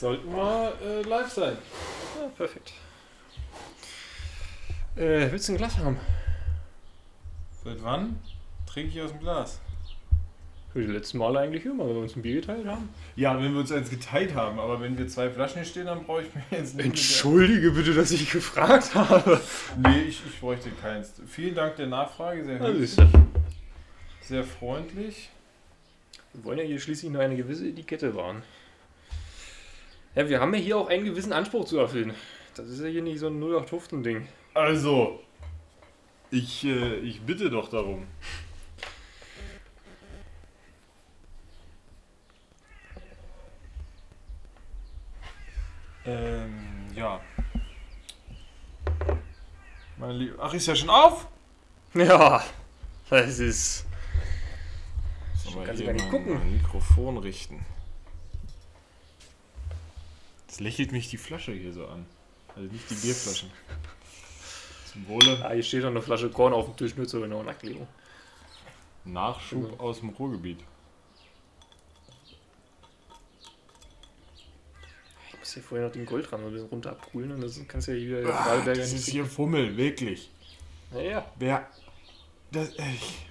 sollten wir äh, live sein. Ja, perfekt. Äh, willst du ein Glas haben? Seit wann trinke ich aus dem Glas? Für die letzten Male eigentlich immer, wenn wir uns ein Bier geteilt haben. Ja, wenn wir uns eins geteilt haben, aber wenn wir zwei Flaschen hier stehen, dann brauche ich mir jetzt nicht. Entschuldige bitte, dass ich gefragt habe. Nee, ich, ich bräuchte keins. Vielen Dank der Nachfrage, sehr höflich, sehr freundlich. Wir wollen ja hier schließlich nur eine gewisse Etikette wahren. Ja, wir haben ja hier auch einen gewissen Anspruch zu erfüllen. Das ist ja hier nicht so ein 0815-Ding. Also, ich, äh, ich bitte doch darum. Ähm, ja. Meine Liebe. Ach, ist ja schon auf? Ja, das ist. Soll kannst hier du gar nicht gucken. Mikrofon richten. Das lächelt mich die Flasche hier so an. Also nicht die Bierflaschen. Zum Wohle. Ah, hier steht noch eine Flasche Korn auf dem Tisch, nur zur genauen Erklärung. Nachschub Genau. aus dem Ruhrgebiet. Ich muss hier vorher noch den Goldrand ein bisschen runter abprühen und das kannst du ja hier Ah, das nicht ist hier Fummel, wirklich. Naja, Wer. Das, ich.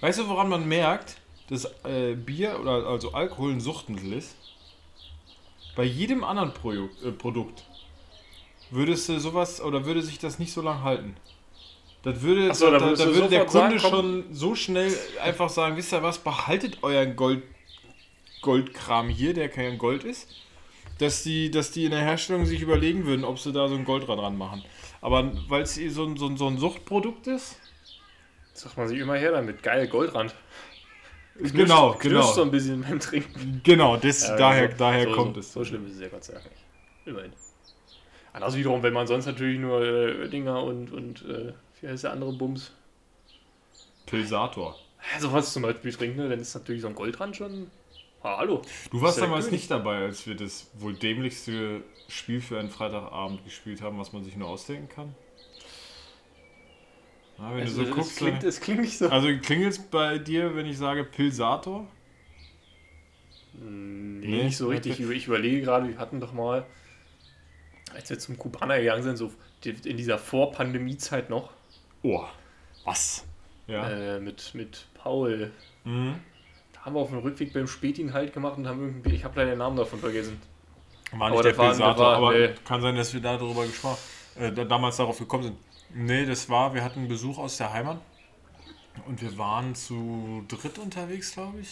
Weißt du, woran man merkt, dass äh, Bier oder also Alkohol ein Suchtmittel ist? Bei jedem anderen Produkt, äh, Produkt würdest du sowas oder würde sich das nicht so lang halten. Das würde, so, da, da da, würde der Kunde sagen, schon so schnell einfach sagen, wisst ihr was, behaltet euren Gold, Goldkram hier, der kein Gold ist, dass die, dass die in der Herstellung sich überlegen würden, ob sie da so ein Goldrad dran machen. Aber weil es eh so ein, so, so ein Suchtprodukt ist, sagt man sich immer her damit. Geil, Goldrand. Genau, Knirscht genau, so ein bisschen beim Trinken. genau, das, Ja, daher, so- daher so, kommt so, es. So schlimm ist es ja Gott sei Dank nicht. Immerhin. Anders wiederum, wenn man sonst natürlich nur äh, Oettinger und, und äh, wie heißt der andere Bums? Pilsator. Ja, sowas zum Beispiel trinkt, ne? dann ist natürlich so ein Goldrand schon. Ah, hallo. Du warst damals nicht dabei, als wir das wohl dämlichste Spiel für einen Freitagabend gespielt haben, was man sich nur ausdenken kann. Na, wenn Also, du so es, guckst, klingt, dann- es klingt nicht so. also klingelt es bei dir, wenn ich sage Pilsator? Nee, Nee, nicht so richtig. okay. Ich überlege gerade, wir hatten doch mal, als wir zum Kubaner gegangen sind, so in dieser Vor-Pandemie-Zeit noch, Oh, was? Ja. äh, mit, mit Paul. Mhm. Da haben wir auf dem Rückweg beim Spätin halt gemacht und haben irgendwie, ich habe leider den Namen davon vergessen. War Aber nicht der das war- Pilsator, aber nee. kann sein, dass wir da darüber gesprochen äh, da, damals darauf gekommen sind. Nee, das war, wir hatten Besuch aus der Heimat und wir waren zu dritt unterwegs, glaube ich.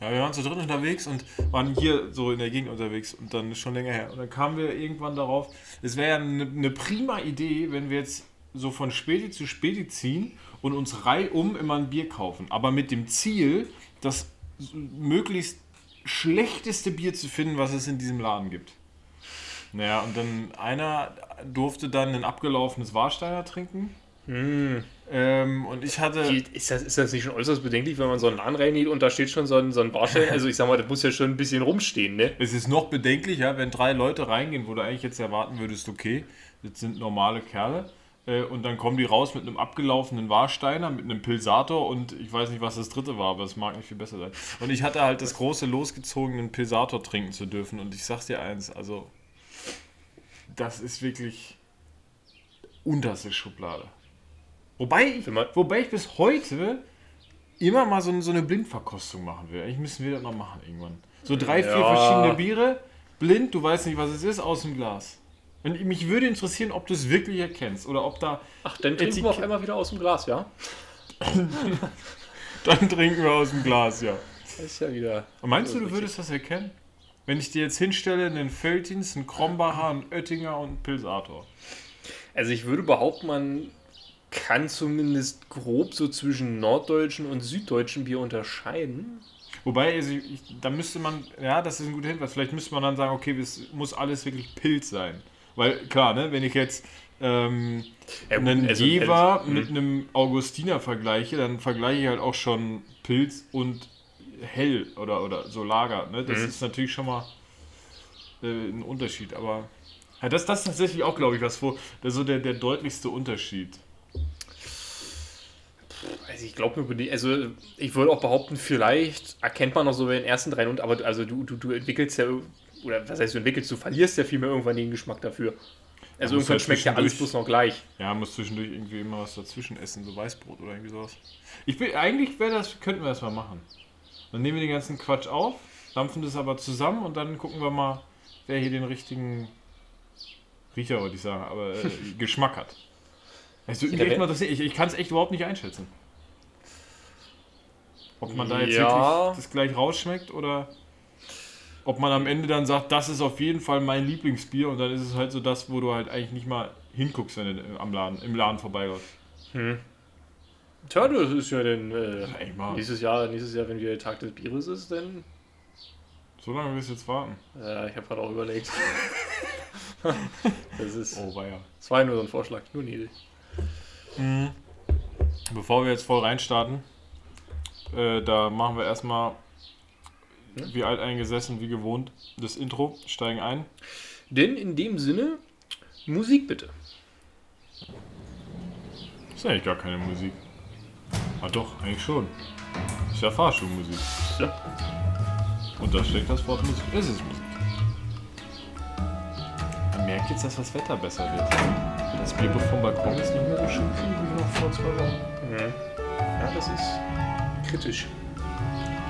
Ja, wir waren zu dritt unterwegs und waren hier so in der Gegend unterwegs und dann schon länger her. Und dann kamen wir irgendwann darauf, es wäre ja eine, eine prima Idee, wenn wir jetzt so von Späti zu Späti ziehen und uns reihum immer ein Bier kaufen. Aber mit dem Ziel, das möglichst schlechteste Bier zu finden, was es in diesem Laden gibt. Naja, und dann einer durfte dann ein abgelaufenes Warsteiner trinken. Ähm, und ich hatte. Ist das, ist das nicht schon äußerst bedenklich, wenn man so einen Laden reingeht und da steht schon so ein, so ein Barstein? Also ich sag mal, das muss ja schon ein bisschen rumstehen, ne? Es ist noch bedenklicher, wenn drei Leute reingehen, wo du eigentlich jetzt erwarten würdest, okay, das sind normale Kerle. äh, Und dann kommen die raus mit einem abgelaufenen Warsteiner, mit einem Pilsator und ich weiß nicht, was das dritte war, aber es mag nicht viel besser sein. Und ich hatte halt das große losgezogenen Pilsator trinken zu dürfen. Und ich sag's dir eins, also das ist wirklich unterste Schublade. Wobei ich, wobei ich bis heute immer mal so, so eine Blindverkostung machen will. Eigentlich müssen wir das noch machen irgendwann. So drei, vier Ja. verschiedene Biere, blind, du weißt nicht, was es ist, aus dem Glas. Und mich würde interessieren, ob du es wirklich erkennst oder ob da. Ach, dann trinken wir auf einmal wieder aus dem Glas, ja? Dann trinken wir aus dem Glas, ja. Das ist ja wieder. Und meinst du, du würdest das erkennen? Wenn ich dir jetzt hinstelle, einen Feltins, einen Krombacher, einen Oettinger und einen Pilsator. Also ich würde behaupten, man kann zumindest grob so zwischen norddeutschen und süddeutschen Bier unterscheiden. Wobei, also ich, da müsste man, ja, das ist ein guter Hinweis. Vielleicht müsste man dann sagen, okay, es muss alles wirklich Pilz sein. Weil, klar, ne, wenn ich jetzt ähm, Ja, gut, einen also- Jever also, mit einem Augustiner vergleiche, dann vergleiche ich halt auch schon Pilz und Hell oder, oder so Lager. Ne? Das Mhm. ist natürlich schon mal äh, ein Unterschied. Aber ja, das, das ist tatsächlich auch, glaube ich, was wo, so der, der deutlichste Unterschied. Also ich glaube nur, also ich würde auch behaupten, vielleicht erkennt man noch so bei den ersten drei und aber also du, du, du entwickelst ja oder was heißt du entwickelst, du verlierst ja vielmehr irgendwann den Geschmack dafür. Also irgendwann halt schmeckt ja alles bloß noch gleich. Ja, muss zwischendurch irgendwie immer was dazwischen essen, so Weißbrot oder irgendwie sowas. Ich bin, eigentlich wäre das, könnten wir das mal machen. Dann nehmen wir den ganzen Quatsch auf, dampfen das aber zusammen und dann gucken wir mal, wer hier den richtigen Riecher, wollte ich sagen, aber äh, Geschmack hat. Also, ich ich kann es echt überhaupt nicht einschätzen. Ob man da jetzt Ja. wirklich das gleich rausschmeckt oder ob man am Ende dann sagt, das ist auf jeden Fall mein Lieblingsbier und dann ist es halt so das, wo du halt eigentlich nicht mal hinguckst, wenn du am Laden, im Laden vorbeiläufst. Tja, das ist ja dann äh, nächstes Jahr, nächstes Jahr, wenn der Tag des Bieres ist, dann So lange wirst du jetzt warten. äh, ich habe gerade auch überlegt. das ist Oh, weia. das war ja nur so ein Vorschlag, nur Nede. Bevor wir jetzt voll reinstarten, äh, da machen wir erstmal, wie alteingesessen, wie gewohnt, das Intro, steigen ein. Denn in dem Sinne Musik bitte. Ist eigentlich gar keine Musik. Ah doch, eigentlich schon. Ist ja Fahrschulmusik. Ja. Und da steckt das Wort Musik. Es ist Musik. Man merkt jetzt, dass das Wetter besser wird. Das Bierbuch vom Balkon ist nicht mehr so schön wie noch vor zwei Wochen. Ja, das ist kritisch.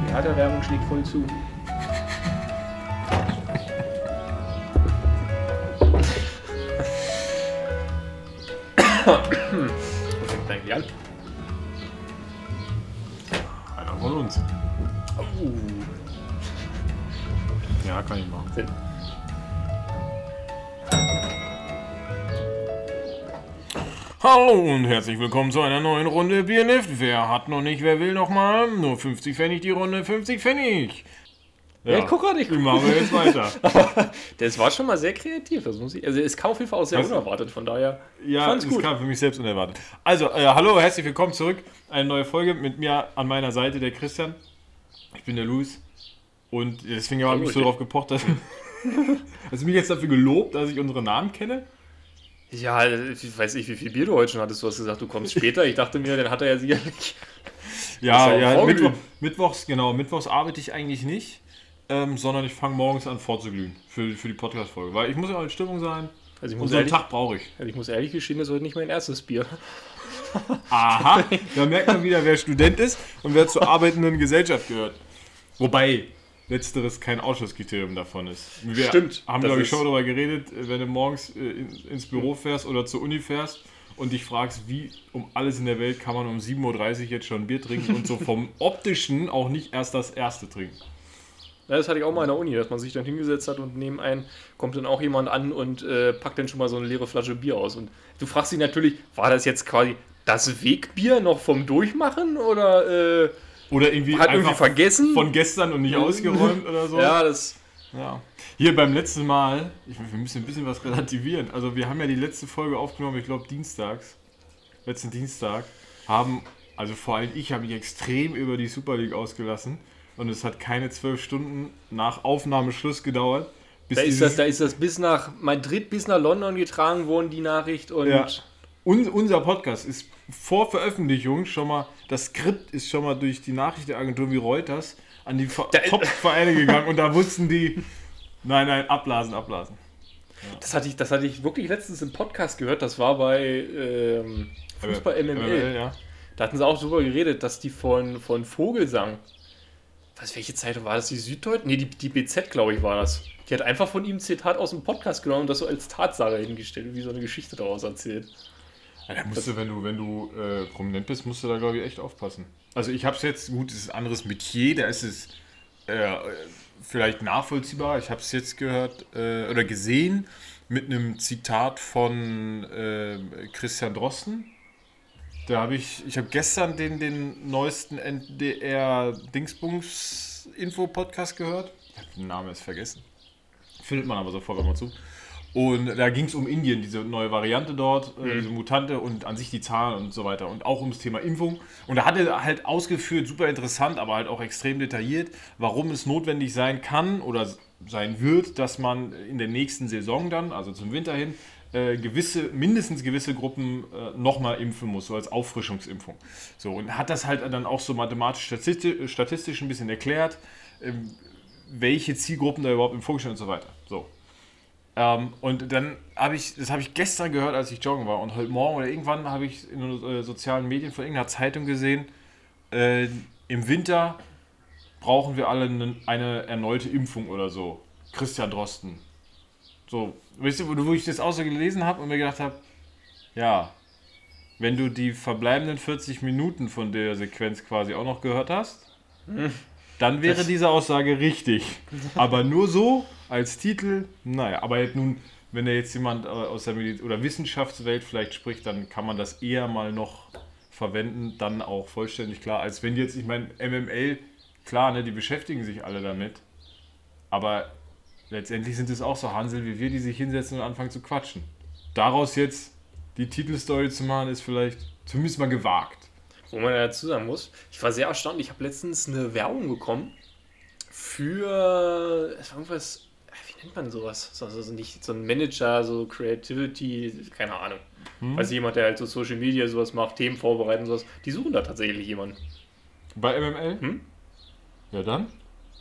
Die Hertha-Werbung schlägt voll zu. Fängt eigentlich an? Von uns. Oh. Ja, kann ich machen. Sinn. Hallo und herzlich willkommen zu einer neuen Runde Bierlift. Wer hat noch nicht, wer will noch mal? Nur 50 Pfennig die Runde, 50 Pfennig. Ja, ich guck grad, ich Wie machen wir jetzt weiter? Das war schon mal sehr kreativ, das muss ich. Also es kam auf jeden Fall auch sehr Was? unerwartet, von daher. Ja, fand's das gut. kam für mich selbst unerwartet. Also, äh, hallo, herzlich willkommen zurück. Eine neue Folge mit mir an meiner Seite, der Christian. Ich bin der Luis. Und deswegen habe ich mich so darauf gepocht, dass. Hast du mich jetzt dafür gelobt, dass ich unsere Namen kenne? Ja, ich weiß nicht, wie viel Bier du heute schon hattest. Du hast gesagt, du kommst später. Ich dachte mir, dann hat er ja sicherlich. Das Ja, ja. Mittwoch, Mittwochs, genau. Mittwochs arbeite ich eigentlich nicht, ähm, sondern ich fange morgens an vorzuglühen für, für die Podcast-Folge. Weil ich muss ja auch in Stimmung sein. Also ich Und muss, so einen ehrlich, Tag brauche ich. also ich muss ehrlich gestehen, das ist heute nicht mein erstes Bier. Aha, da merkt man wieder, wer Student ist und wer zur arbeitenden Gesellschaft gehört. Wobei letzteres kein Ausschlusskriterium davon ist. Wir Stimmt, haben, glaube ich, schon darüber geredet, wenn du morgens äh, in, ins Büro fährst oder zur Uni fährst und dich fragst, wie um alles in der Welt kann man um 7.30 Uhr jetzt schon ein Bier trinken und so vom optischen auch nicht erst das erste trinken. Das hatte ich auch mal in der Uni, dass man sich dann hingesetzt hat und neben einen kommt dann auch jemand an und äh, packt dann schon mal so eine leere Flasche Bier aus. Und du fragst dich natürlich, war das jetzt quasi das Wegbier noch vom Durchmachen oder äh, Oder irgendwie hat irgendwie vergessen? von gestern und nicht ausgeräumt oder so. ja, das. Ja. Hier beim letzten Mal, ich, wir müssen ein bisschen was relativieren. Also wir haben ja die letzte Folge aufgenommen, ich glaube dienstags, letzten Dienstag, haben, also vor allem ich habe mich extrem über die Super League ausgelassen und es hat keine zwölf Stunden nach Aufnahmeschluss gedauert, bis Da ist, das, da ist das bis nach Madrid, bis nach London getragen worden, die Nachricht. Und Ja. Un, unser Podcast ist vor Veröffentlichung schon mal, das Skript ist schon mal durch die Nachrichtenagentur wie Reuters an die Top-Vereine gegangen und da wussten die, nein, nein, ablasen, ablasen. das, hatte ich, das hatte ich wirklich letztens im Podcast gehört. Das war bei ähm, Fußball MML. ja. Da hatten sie auch drüber geredet, dass die von, von Vogelsang. Was, welche Zeitung war das? Die Süddeutsche? Nee, die, die BZ, glaube ich, war das. Die hat einfach von ihm ein Zitat aus dem Podcast genommen und das so als Tatsache hingestellt und wie so eine Geschichte daraus erzählt. Ja, da musst du, wenn du, wenn du äh, prominent bist, musst du da, glaube ich, echt aufpassen. Also ich habe es jetzt, gut, es ist ein anderes Metier, da ist es äh, vielleicht nachvollziehbar. Ich habe es jetzt gehört äh, oder gesehen mit einem Zitat von äh, Christian Drosten. Da habe ich, ich habe gestern den, den neuesten NDR-Dingsbums-Info-Podcast gehört. Ich habe den Namen jetzt vergessen. Findet man aber sofort, wenn man zu. Und da ging es um Indien, diese neue Variante dort, äh, diese Mutante und an sich die Zahlen und so weiter. Und auch ums Thema Impfung. Und da hat er halt ausgeführt, super interessant, aber halt auch extrem detailliert, warum es notwendig sein kann oder sein wird, dass man in der nächsten Saison dann, also zum Winter hin, äh, gewisse, mindestens gewisse Gruppen äh, nochmal impfen muss, so als Auffrischungsimpfung. So, und hat das halt dann auch so mathematisch statistisch, ein bisschen erklärt, ähm, welche Zielgruppen da überhaupt im vorgestellt und so weiter. So. Ähm, und dann habe ich, das habe ich gestern gehört, als ich joggen war. Und heute Morgen oder irgendwann habe ich in äh, sozialen Medien von irgendeiner Zeitung gesehen, äh, im Winter brauchen wir alle eine, eine erneute Impfung oder so. Christian Drosten. So, weißt du, wo ich das auch so gelesen habe und mir gedacht habe, ja, wenn du die verbleibenden 40 Minuten von der Sequenz quasi auch noch gehört hast, dann wäre Das- diese Aussage richtig. Aber nur so als Titel, naja, aber jetzt nun, wenn da jetzt jemand äh, aus der Mediz oder Wissenschaftswelt vielleicht spricht, dann kann man das eher mal noch verwenden, dann auch vollständig klar, als wenn jetzt, ich meine, MML, klar, ne, die beschäftigen sich alle damit, aber letztendlich sind es auch so Hansel wie wir, die sich hinsetzen und anfangen zu quatschen. Daraus jetzt die Titelstory zu machen, ist vielleicht zumindest mal gewagt. Wo man dazu sagen muss, ich war sehr erstaunt. Ich habe letztens eine Werbung bekommen für. Es war irgendwas. Wie nennt man sowas? So- Also nicht so ein Manager, so Creativity, keine Ahnung. Hm? Also jemand, der halt so Social Media sowas macht, Themen vorbereiten und sowas. Die suchen da tatsächlich jemanden. Bei MML? Hm? Ja dann.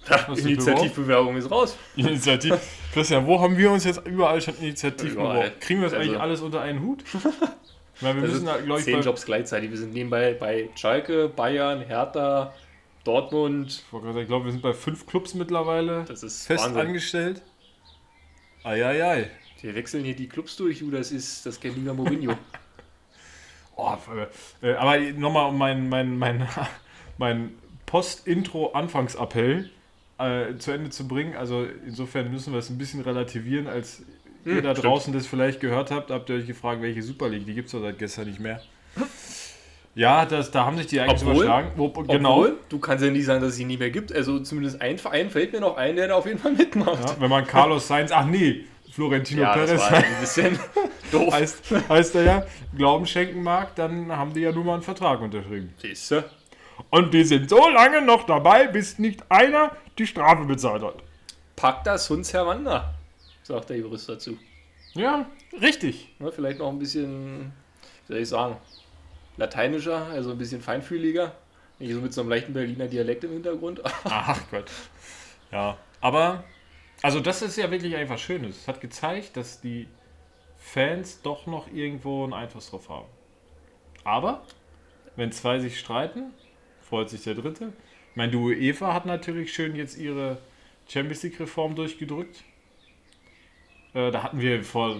Du Initiativbewerbung ist raus. Initiativ. Christian, wo haben wir uns jetzt überall schon Initiativ Überall. beworben? Kriegen wir das eigentlich Also- alles unter einen Hut? Weil wir Also müssen, glaube ich, zehn Jobs gleichzeitig. Wir sind nebenbei bei Schalke, Bayern, Hertha, Dortmund. ich glaube, wir sind bei fünf Clubs mittlerweile Das ist fest Wahnsinn. angestellt. Eieiei. Wir wechseln hier die Clubs durch, du, das ist das kennt lieber Mourinho. Oh, äh, aber nochmal um mein, mein, mein, mein Post-Intro-Anfangsappell äh, zu Ende zu bringen. Also insofern müssen wir es ein bisschen relativieren, als ihr Hm, da stimmt. draußen das vielleicht gehört habt, habt ihr euch gefragt, welche Super League, die gibt es ja seit gestern nicht mehr. Ja, das, da haben sich die eigentlich Obwohl- überschlagen. Wo, genau. Obwohl, du kannst ja nicht sagen, dass es sie nie mehr gibt. Also zumindest ein Verein fällt mir noch ein, der da auf jeden Fall mitmacht. Ja, wenn man Carlos Sainz, ach nee, Florentino Ja, das Perez war ein bisschen doof. heißt, heißt er ja, Glauben schenken mag, dann haben die ja nun mal einen Vertrag unterschrieben. Siehst du? Und die sind so lange noch dabei, bis nicht einer die Strafe bezahlt hat. Pack das Huns Herwander, sagt der Jurist dazu. Ja, richtig. Ne, vielleicht noch ein bisschen, wie soll ich sagen, lateinischer, also ein bisschen feinfühliger. Nicht so mit so einem leichten Berliner Dialekt im Hintergrund. Ach Gott. Ja, aber, also das ist ja wirklich einfach Schönes. Es hat gezeigt, dass die Fans doch noch irgendwo einen Einfluss drauf haben. Aber, wenn zwei sich streiten, freut sich der Dritte. Ich meine, die UEFA hat natürlich schön jetzt ihre Champions League-Reform durchgedrückt. Äh, da hatten wir vor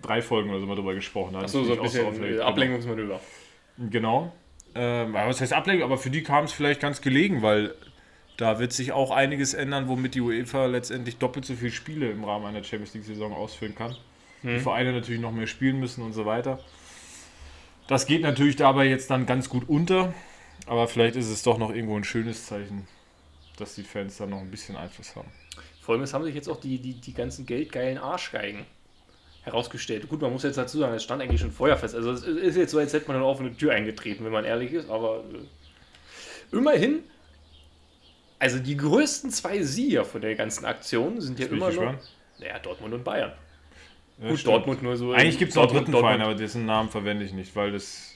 drei Folgen oder so mal drüber gesprochen. Achso, so ein bisschen aufgeregt. äh, Genau. Ablenkungsmanöver. Genau. Ähm, aber was heißt Ablenkung? Aber für die kam es vielleicht ganz gelegen, weil da wird sich auch einiges ändern, womit die UEFA letztendlich doppelt so viele Spiele im Rahmen einer Champions League-Saison ausführen kann. Die Vereine natürlich noch mehr spielen müssen und so weiter. Das geht natürlich dabei jetzt dann ganz gut unter, aber vielleicht ist es doch noch irgendwo ein schönes Zeichen, dass die Fans da noch ein bisschen Einfluss haben. Vor allem, es haben sich jetzt auch die, die, die ganzen geldgeilen Arschgeigen herausgestellt. Gut, man muss jetzt dazu sagen, es stand eigentlich schon vorher fest. Also es ist jetzt so, als hätte man eine offene Tür eingetreten, wenn man ehrlich ist, aber äh, immerhin, also die größten zwei Sieger von der ganzen Aktion sind ja immer noch, naja, Dortmund und Bayern. Ja, Gut, stimmt. Dortmund nur so. Eigentlich gibt es noch einen Dortmund, dritten Verein, aber dessen Namen verwende ich nicht, weil das.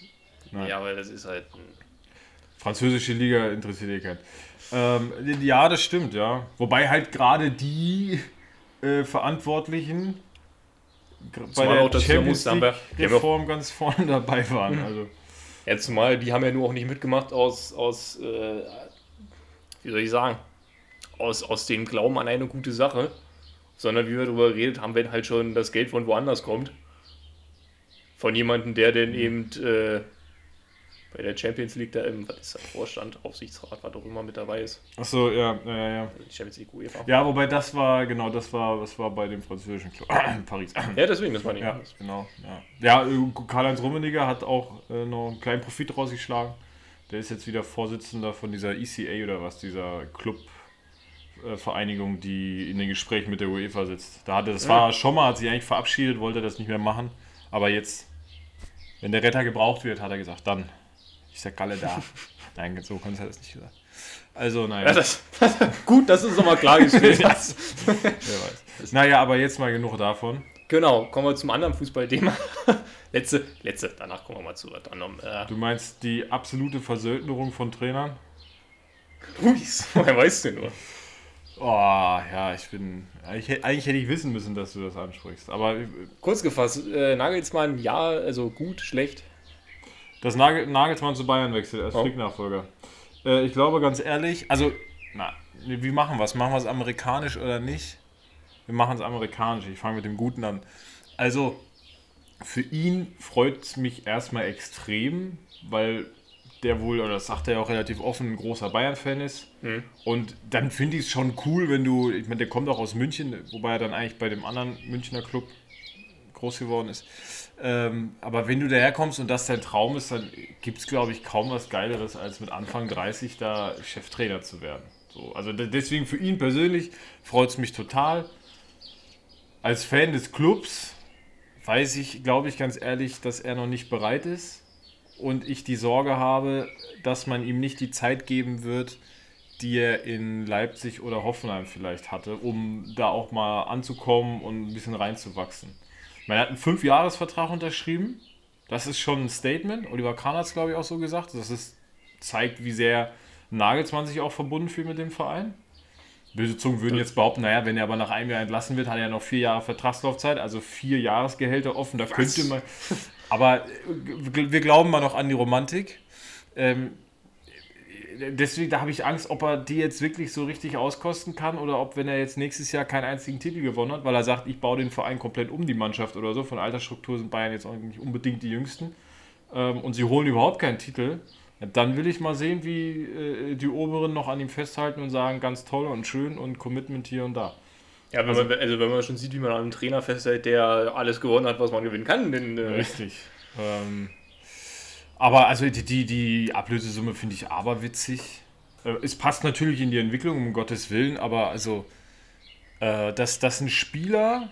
Nein. Ja, weil das ist halt. ein- Französische Liga interessiert eh keinen. Ähm, ja, das stimmt, ja. Wobei halt gerade die äh, Verantwortlichen bei der auch Champions League Reform ganz vorne dabei waren. Also, Ja, zumal die haben ja nur auch nicht mitgemacht aus, aus äh, wie soll ich sagen, aus, aus dem Glauben an eine gute Sache, sondern wie wir darüber geredet haben, wenn halt schon das Geld von woanders kommt. Von jemandem, der denn eben äh, bei der Champions League da im, was ist das, Vorstand, Aufsichtsrat, was auch immer mit dabei ist. achso, ja, ja, ja. Also die Champions League UEFA. Ja, wobei das war, genau, das war, das war bei dem französischen Club. Paris. Ja, deswegen, das meine ich. Ja, genau. Ja, ja äh, Karl-Heinz Rummenigge hat auch äh, noch einen kleinen Profit rausgeschlagen. Der ist jetzt wieder Vorsitzender von dieser ECA oder was, dieser Clubvereinigung, die in den Gesprächen mit der UEFA sitzt. Da hatte, das war schon mal, hat sich eigentlich verabschiedet, wollte das nicht mehr machen. Aber jetzt, wenn der Retter gebraucht wird, hat er gesagt, dann ist der Galle da. Nein, so kann er das nicht gesagt. Also, naja. Ja, das, gut, das ist nochmal klargestellt. Wer weiß. Naja, aber jetzt mal genug davon. Genau, kommen wir zum anderen Fußballthema. letzte, letzte, danach kommen wir mal zu was anderem. Äh, Du meinst die absolute Versöldnerung von Trainern? Luis, woher weißt du nur? Oh, ja, ich bin. Eigentlich, hätte- eigentlich hätte ich wissen müssen, dass du das ansprichst. Aber Kurz gefasst, äh, Nagelsmann, ja, also gut, schlecht. Das Nagel, Nagelsmann zu Bayern wechselt als Oh. Flick-Nachfolger. Äh, ich glaube ganz ehrlich, also, na, wie machen wir es? Machen wir es amerikanisch oder nicht? Wir machen es amerikanisch. Ich fange mit dem Guten an. Also, für ihn freut es mich erstmal extrem, weil der wohl, oder das sagt er ja auch relativ offen, ein großer Bayern-Fan ist. Und dann finde ich es schon cool, wenn du, ich meine, der kommt auch aus München, wobei er dann eigentlich bei dem anderen Münchner Club groß geworden ist. Ähm, aber wenn du daherkommst und das dein Traum ist, dann gibt es, glaube ich, kaum was Geileres, als mit Anfang 30 da Cheftrainer zu werden. So, also de- deswegen für ihn persönlich freut es mich total. Als Fan des Clubs weiß ich, glaube ich, ganz ehrlich, dass er noch nicht bereit ist. Und ich die Sorge habe, dass man ihm nicht die Zeit geben wird, die er in Leipzig oder Hoffenheim vielleicht hatte, um da auch mal anzukommen und ein bisschen reinzuwachsen. Man hat einen Fünfjahresvertrag unterschrieben. Das ist schon ein Statement. Oliver Kahn hat es, glaube ich, auch so gesagt. Das ist, zeigt, wie sehr Nagelsmann sich auch verbunden fühlt mit dem Verein. Böse Zungen würden jetzt behaupten, naja, wenn er aber nach einem Jahr entlassen wird, hat er ja noch vier Jahre Vertragslaufzeit, also vier Jahresgehälter offen. Da könnte man. Aber äh, wir glauben mal noch an die Romantik. Ähm, deswegen, da habe ich Angst, ob er die jetzt wirklich so richtig auskosten kann oder ob, wenn er jetzt nächstes Jahr keinen einzigen Titel gewonnen hat, weil er sagt, ich baue den Verein komplett um, die Mannschaft oder so. Von Altersstruktur sind Bayern jetzt auch nicht unbedingt die jüngsten. Ähm, und sie holen überhaupt keinen Titel. Dann will ich mal sehen, wie äh, die Oberen noch an ihm festhalten und sagen, ganz toll und schön und Commitment hier und da. Ja, wenn man, also wenn man schon sieht, wie man an einem Trainer festhält, der alles gewonnen hat, was man gewinnen kann, dann äh, Richtig. Ähm, aber also die, die, die Ablösesumme finde ich aberwitzig. Äh, es passt natürlich in die Entwicklung, um Gottes Willen, aber also, äh, dass, dass ein Spieler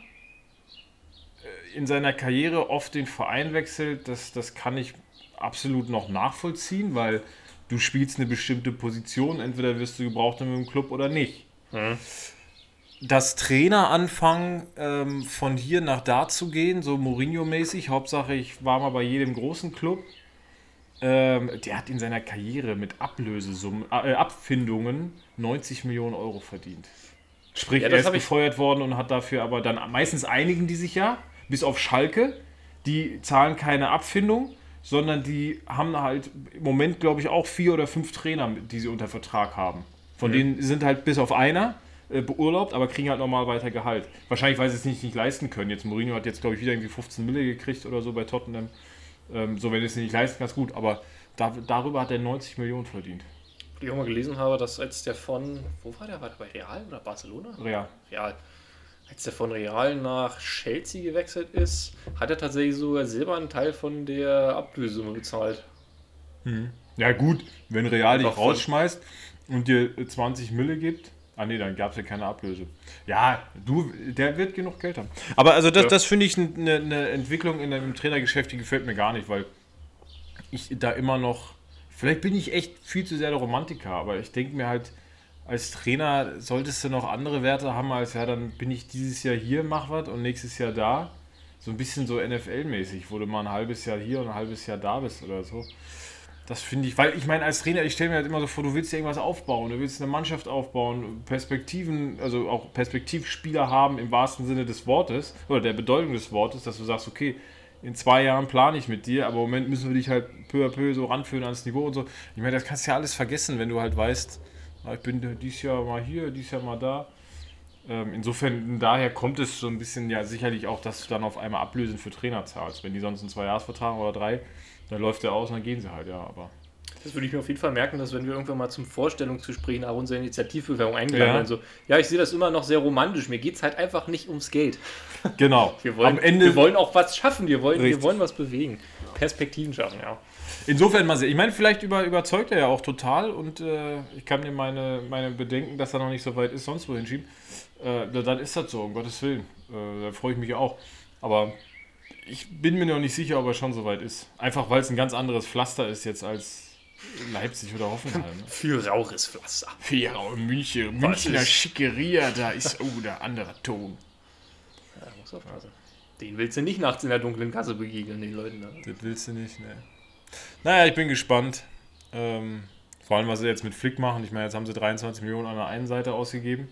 äh, in seiner Karriere oft den Verein wechselt, das, das kann ich absolut noch nachvollziehen, weil du spielst eine bestimmte Position, entweder wirst du gebraucht in einem Club oder nicht. Das Trainer anfangen, ähm, von hier nach da zu gehen, so Mourinho-mäßig, Hauptsache ich war mal bei jedem großen Club. Ähm, der hat in seiner Karriere mit Ablösesummen, äh, Abfindungen 90 Millionen Euro verdient. Sprich, Ja, er ist gefeuert worden und hat dafür aber dann meistens einigen die sich ja, bis auf Schalke, die zahlen keine Abfindung, sondern die haben halt im Moment, glaube ich, auch vier oder fünf Trainer, die sie unter Vertrag haben. Von denen sind halt bis auf einer äh, beurlaubt, aber kriegen halt normal weiter Gehalt. Wahrscheinlich, weil sie es nicht, nicht leisten können. Jetzt Mourinho hat jetzt, glaube ich, wieder irgendwie 15 Mille gekriegt oder so bei Tottenham. Ähm, so, wenn es nicht leisten ist gut. Aber da, darüber hat er 90 Millionen verdient. die ich auch mal gelesen habe, dass als der von, wo war der, war der bei Real oder Barcelona? Real. Real. Als der von Real nach Chelsea gewechselt ist, hat er tatsächlich sogar selber einen Teil von der Ablösesumme bezahlt. Ja, gut, wenn Real dich rausschmeißt und dir äh, 20 Mille gibt. Ah, nee, dann gab es ja keine Ablöse. Ja, du, der wird genug Geld haben. Aber also das, Ja. das finde ich eine ne Entwicklung in einem Trainergeschäft, die gefällt mir gar nicht, weil ich da immer noch. Vielleicht bin ich echt viel zu sehr der Romantiker, aber ich denke mir halt, als Trainer solltest du noch andere Werte haben, als ja, dann bin ich dieses Jahr hier, mach was und nächstes Jahr da. So ein bisschen so NFL-mäßig, wo du mal ein halbes Jahr hier und ein halbes Jahr da bist oder so. Das finde ich, weil ich meine, als Trainer, ich stelle mir halt immer so vor, du willst ja irgendwas aufbauen, du willst eine Mannschaft aufbauen, Perspektiven, also auch Perspektivspieler haben im wahrsten Sinne des Wortes oder der Bedeutung des Wortes, dass du sagst, okay, in zwei Jahren plane ich mit dir, aber im Moment müssen wir dich halt peu à peu so ranführen ans Niveau und so. Ich meine, das kannst du ja alles vergessen, wenn du halt weißt, ich bin dieses Jahr mal hier, dieses Jahr mal da. Ähm, insofern, daher kommt es so ein bisschen ja sicherlich auch, dass du dann auf einmal Ablösen für Trainer zahlst. Wenn die sonst einen Zweijahresvertrag oder drei, dann läuft der aus und dann gehen sie halt, ja, aber. Das würde ich mir auf jeden Fall merken, dass wenn wir irgendwann mal zum Vorstellungsgespräch nach unserer Initiativbewerbung eingeladen Ja. werden, so, ja, ich sehe das immer noch sehr romantisch. Mir geht es halt einfach nicht ums Geld. Genau. Wir wollen, Am Ende, wir wollen auch was schaffen, wir wollen, wir wollen was bewegen. Perspektiven schaffen, ja. insofern mal sehen. Ich meine, vielleicht über, überzeugt er ja auch total und äh, ich kann mir meine, meine Bedenken, dass er noch nicht so weit ist, sonst wo hinschieben. Äh, dann ist das so, um Gottes Willen. Äh, da freue ich mich auch. Aber ich bin mir noch nicht sicher, ob er schon so weit ist. Einfach weil es ein ganz anderes Pflaster ist jetzt als Leipzig oder Hoffenheim. Ne? Viel rauches Pflaster. Fierau in München, Münchner ist- Schickeria, da ist, oh, der andere Ton. Ja, muss aufpassen. Den willst du nicht nachts in der dunklen Kasse begegnen, den Leuten da. Das willst du nicht, ne. Naja, ich bin gespannt. Ähm, vor allem, was sie jetzt mit Flick machen. Ich meine, jetzt haben sie 23 Millionen an der einen Seite ausgegeben,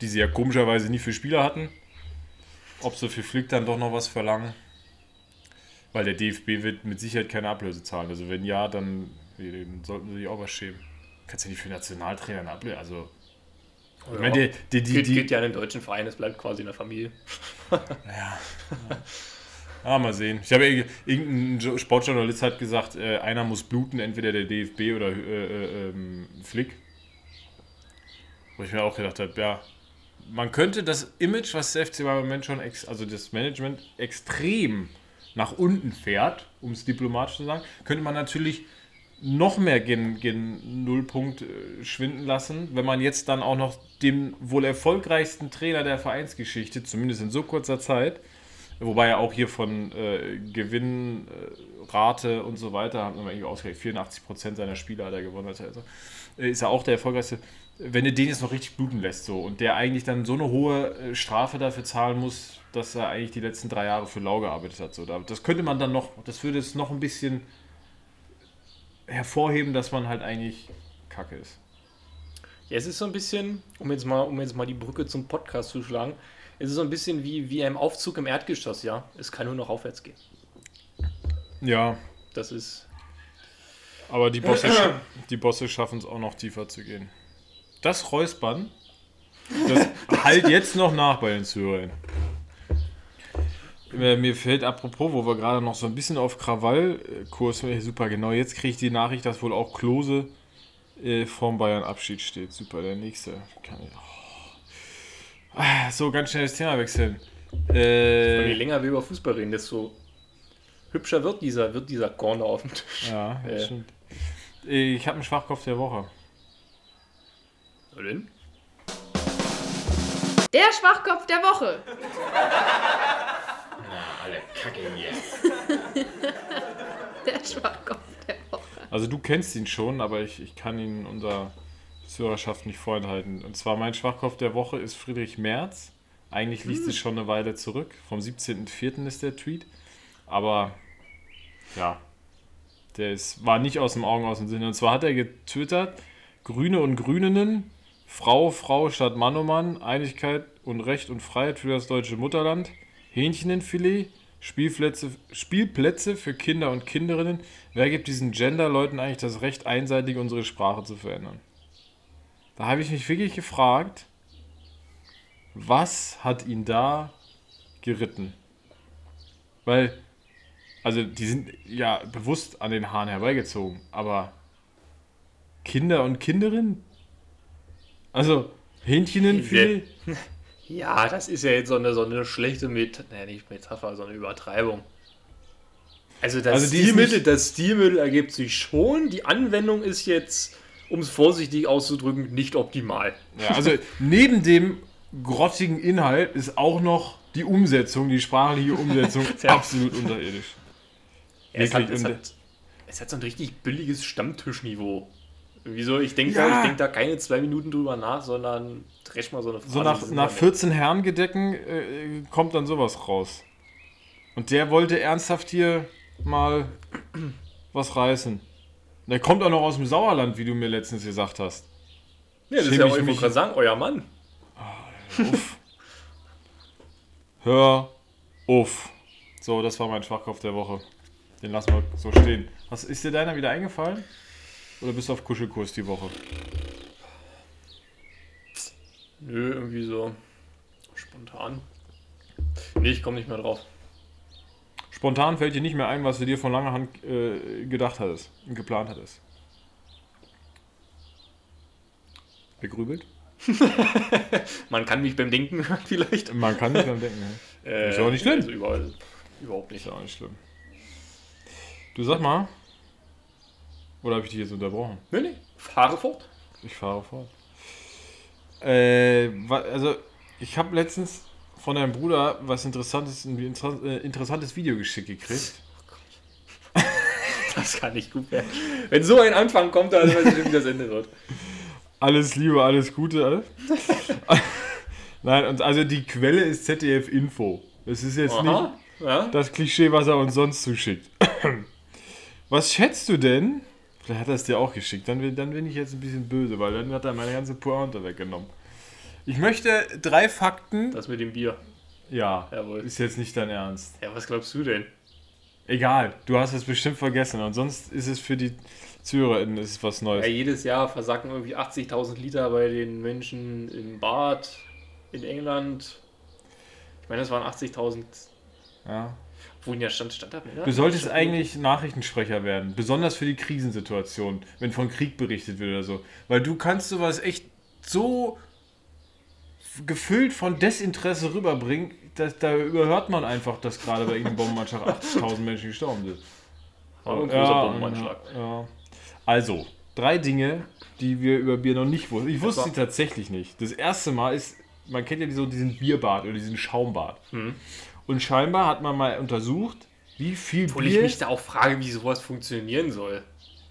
die sie ja komischerweise nie für Spieler hatten. Ob sie für Flick dann doch noch was verlangen. Weil der DFB wird mit Sicherheit keine Ablöse zahlen. Also wenn ja, dann, sollten sie sich auch was schämen. Kannst ja nicht für Nationaltrainer eine Ablöse. Also. Ich meine, die, die, die, geht, die, geht ja in den deutschen Verein, es bleibt quasi in der Familie. Ja. Ah, mal sehen. Ich habe irg- irgendein Jo- Sportjournalist hat gesagt, äh, einer muss bluten, entweder der DFB oder äh, äh, ähm, Flick. Wo ich mir auch gedacht habe, ja, man könnte das Image, was der FC Bayern schon, also das Management extrem nach unten fährt, um es diplomatisch zu sagen, könnte man natürlich noch mehr gen, gen Nullpunkt äh, schwinden lassen, wenn man jetzt dann auch noch dem wohl erfolgreichsten Trainer der Vereinsgeschichte, zumindest in so kurzer Zeit, wobei er auch hier von äh, Gewinnrate und so weiter, haben wir irgendwie ausgerechnet, 84% seiner Spieler hat er gewonnen, also äh, ist er auch der erfolgreichste. Wenn du den jetzt noch richtig bluten lässt so und der eigentlich dann so eine hohe äh, Strafe dafür zahlen muss, dass er eigentlich die letzten drei Jahre für Lau gearbeitet hat, so, da- das könnte man dann noch, das würde es noch ein bisschen hervorheben, dass man halt eigentlich kacke ist. Ja, es ist so ein bisschen, um jetzt mal, um jetzt mal die Brücke zum Podcast zu schlagen, es ist so ein bisschen wie, wie ein Aufzug im Erdgeschoss, ja. Es kann nur noch aufwärts gehen. Ja, Das ist. aber die Bosse, die Bosse schaffen es auch noch tiefer zu gehen. Das Räuspern, das halt jetzt noch nach bei den Zuhörern. Äh, Mir fällt apropos, wo wir gerade noch so ein bisschen auf Krawall-Kurs sind, super genau. Jetzt kriege ich die Nachricht, dass wohl auch Klose äh, vorm Bayern-Abschied steht. Super, der nächste. Kann ich, oh. Ah, So, ganz schnell das Thema wechseln. Und je Äh, länger wir über Fußball reden, desto hübscher wird dieser, wird dieser Corner auf dem Tisch. ja, das Äh. stimmt. Äh, Ich habe einen Schwachkopf der Woche. Na denn? Der Schwachkopf der Woche. Alle Kacke hier. Der Schwachkopf der Woche. Also du kennst ihn schon, aber ich, ich kann ihn unserer Zuhörerschaft nicht vorenthalten. Und zwar mein Schwachkopf der Woche ist Friedrich Merz. Eigentlich liegt es schon eine Weile zurück. Vom 17.04. ist der Tweet. Aber ja, der ist, war nicht aus dem Augen, aus dem Sinn. Und zwar hat er getwittert, Grüne und Grüninnen, Frau, Frau statt Mann und Mann, Einigkeit und Recht und Freiheit für das deutsche Mutterland, Hähnchenfilet, Spielplätze, Spielplätze für Kinder und Kinderinnen. Wer gibt diesen Gender-Leuten eigentlich das Recht, einseitig unsere Sprache zu verändern? Da habe ich mich wirklich gefragt, was hat ihn da geritten? Weil, also die sind ja bewusst an den Haaren herbeigezogen, aber Kinder und Kinderinnen? Also Hähnchenfilet? Ja, das ist ja jetzt so eine, so eine schlechte Met naja, nicht Metapher, sondern Übertreibung. Also das, Also Stilmittel, nicht- das Stilmittel ergibt sich schon. Die Anwendung ist jetzt, um es vorsichtig auszudrücken, nicht optimal. Ja, also neben dem grottigen Inhalt ist auch noch die Umsetzung, die sprachliche Umsetzung absolut unterirdisch. Ja, es, hat, es, hat, es hat so ein richtig billiges Stammtischniveau. Wieso? Ich denke Ja. da, ich denk da keine zwei Minuten drüber nach, sondern dresch mal so eine Phrase So nach, nach mir. 14 Herrengedecken äh, kommt dann sowas raus. Und der wollte ernsthaft hier mal was reißen. Der kommt auch noch aus dem Sauerland, wie du mir letztens gesagt hast. Ja, das ist schäme ja, wollte gerade sagen, euer Mann. Uff. Hör auf. So, das war mein Schwachkopf der Woche. Den lassen wir so stehen. Was, ist dir deiner wieder eingefallen? Oder bist du auf Kuschelkurs die Woche? Nö, irgendwie so spontan. Nee, ich komme nicht mehr drauf. Spontan fällt dir nicht mehr ein, was du dir von langer Hand äh, gedacht hattest und geplant hattest. Begrübelt? Man kann mich beim Denken hören vielleicht. Man kann nicht dran denken. ja. Äh, Ist auch nicht schlimm. Also überall, überhaupt nicht. Ist auch nicht schlimm. Du sag mal. Oder habe ich dich jetzt unterbrochen? Nee, nee, fahre fort. Ich fahre fort. Äh, also, ich habe letztens von deinem Bruder was Interessantes, ein äh, interessantes Video geschickt gekriegt. Das kann nicht gut werden. Wenn so ein Anfang kommt, dann weiß ich schon, wie das Ende wird. Alles Liebe, alles Gute, alles. Nein, und also die Quelle ist ZDF Info. Das ist jetzt nicht Aha. Ja? das Klischee, was er uns sonst zuschickt. Was schätzt du denn? Vielleicht hat er es dir auch geschickt. Dann, bin- dann bin ich jetzt ein bisschen böse, weil dann hat er meine ganze Pointe weggenommen. Ich möchte drei Fakten. Das mit dem Bier. Ja, Jawohl. ist jetzt nicht dein Ernst. Ja, was glaubst du denn? Egal, du hast es bestimmt vergessen und sonst ist es für die ZuhörerInnen ist was Ja, Neues. jedes Jahr versacken irgendwie 80.000 Liter bei den Menschen im Bad in England. Ich meine, das waren 80.000. Ja. Wo in der Stand mehr? Du solltest eigentlich Nachrichtensprecher werden, besonders für die Krisensituation, wenn von Krieg berichtet wird oder so. Weil du kannst sowas echt so gefüllt von Desinteresse rüberbringen, dass, da überhört man einfach, dass gerade bei irgendeinem Bombenanschlag 80.000 Menschen gestorben sind. War ein großer Bombenanschlag. Ja. Also, drei Dinge, die wir über Bier noch nicht wussten. Ich wusste sie tatsächlich nicht. Das erste Mal ist, man kennt ja so diesen Bierbad oder diesen Schaumbad. Mhm. Und scheinbar hat man mal untersucht, wie viel Obwohl ich Bier... mich da auch frage, wie sowas funktionieren soll.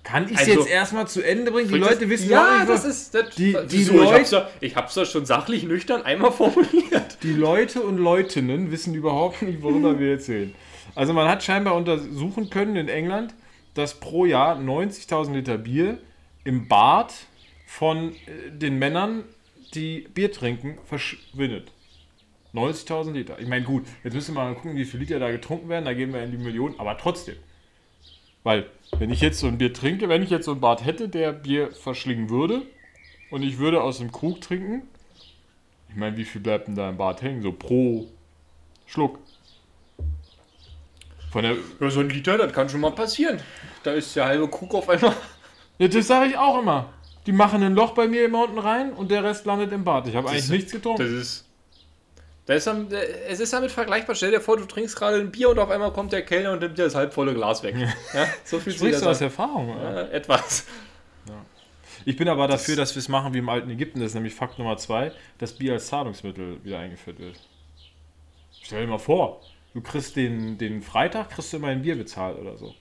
Kann ich es Also- jetzt erstmal zu Ende bringen? Die Das- Leute wissen ja, überhaupt nicht, das ist das, Die- die wieso? ich, hab's Leute- da, ich hab's da schon sachlich nüchtern einmal formuliert. Die Leute und Leutinnen wissen überhaupt nicht, worüber wir jetzt reden. Also man hat scheinbar untersuchen können in England, dass pro Jahr 90.000 Liter Bier im Bad von äh, den Männern, die Bier trinken, verschwindet. 90.000 Liter. Ich meine, gut, jetzt müssen wir mal gucken, wie viele Liter da getrunken werden. Da gehen wir in die Millionen, aber trotzdem. Weil, wenn ich jetzt so ein Bier trinke, wenn ich jetzt so ein Bad hätte, der Bier verschlingen würde und ich würde aus dem Krug trinken, ich meine, wie viel bleibt denn da im Bad hängen? So pro Schluck. Von der. Ja, so ein Liter, das kann schon mal passieren. Da ist der halbe Krug auf einmal. Ja, das sage ich auch immer. Die machen ein Loch bei mir immer unten rein und der Rest landet im Bad. Ich habe eigentlich ist- nichts getrunken. Das ist. Das ist am- es ist damit vergleichbar. Stell dir vor, du trinkst gerade ein Bier und auf einmal kommt der Kellner und nimmt dir das halbvolle Glas weg. Ja, so viel Sprichst du aus Erfahrung? oder? ja, Etwas. Ich bin aber dafür, dass wir es machen wie im alten Ägypten. Das ist nämlich Fakt Nummer zwei, dass Bier als Zahlungsmittel wieder eingeführt wird. Stell dir mal vor, du kriegst den, den Freitag, kriegst du immer ein Bier bezahlt oder so.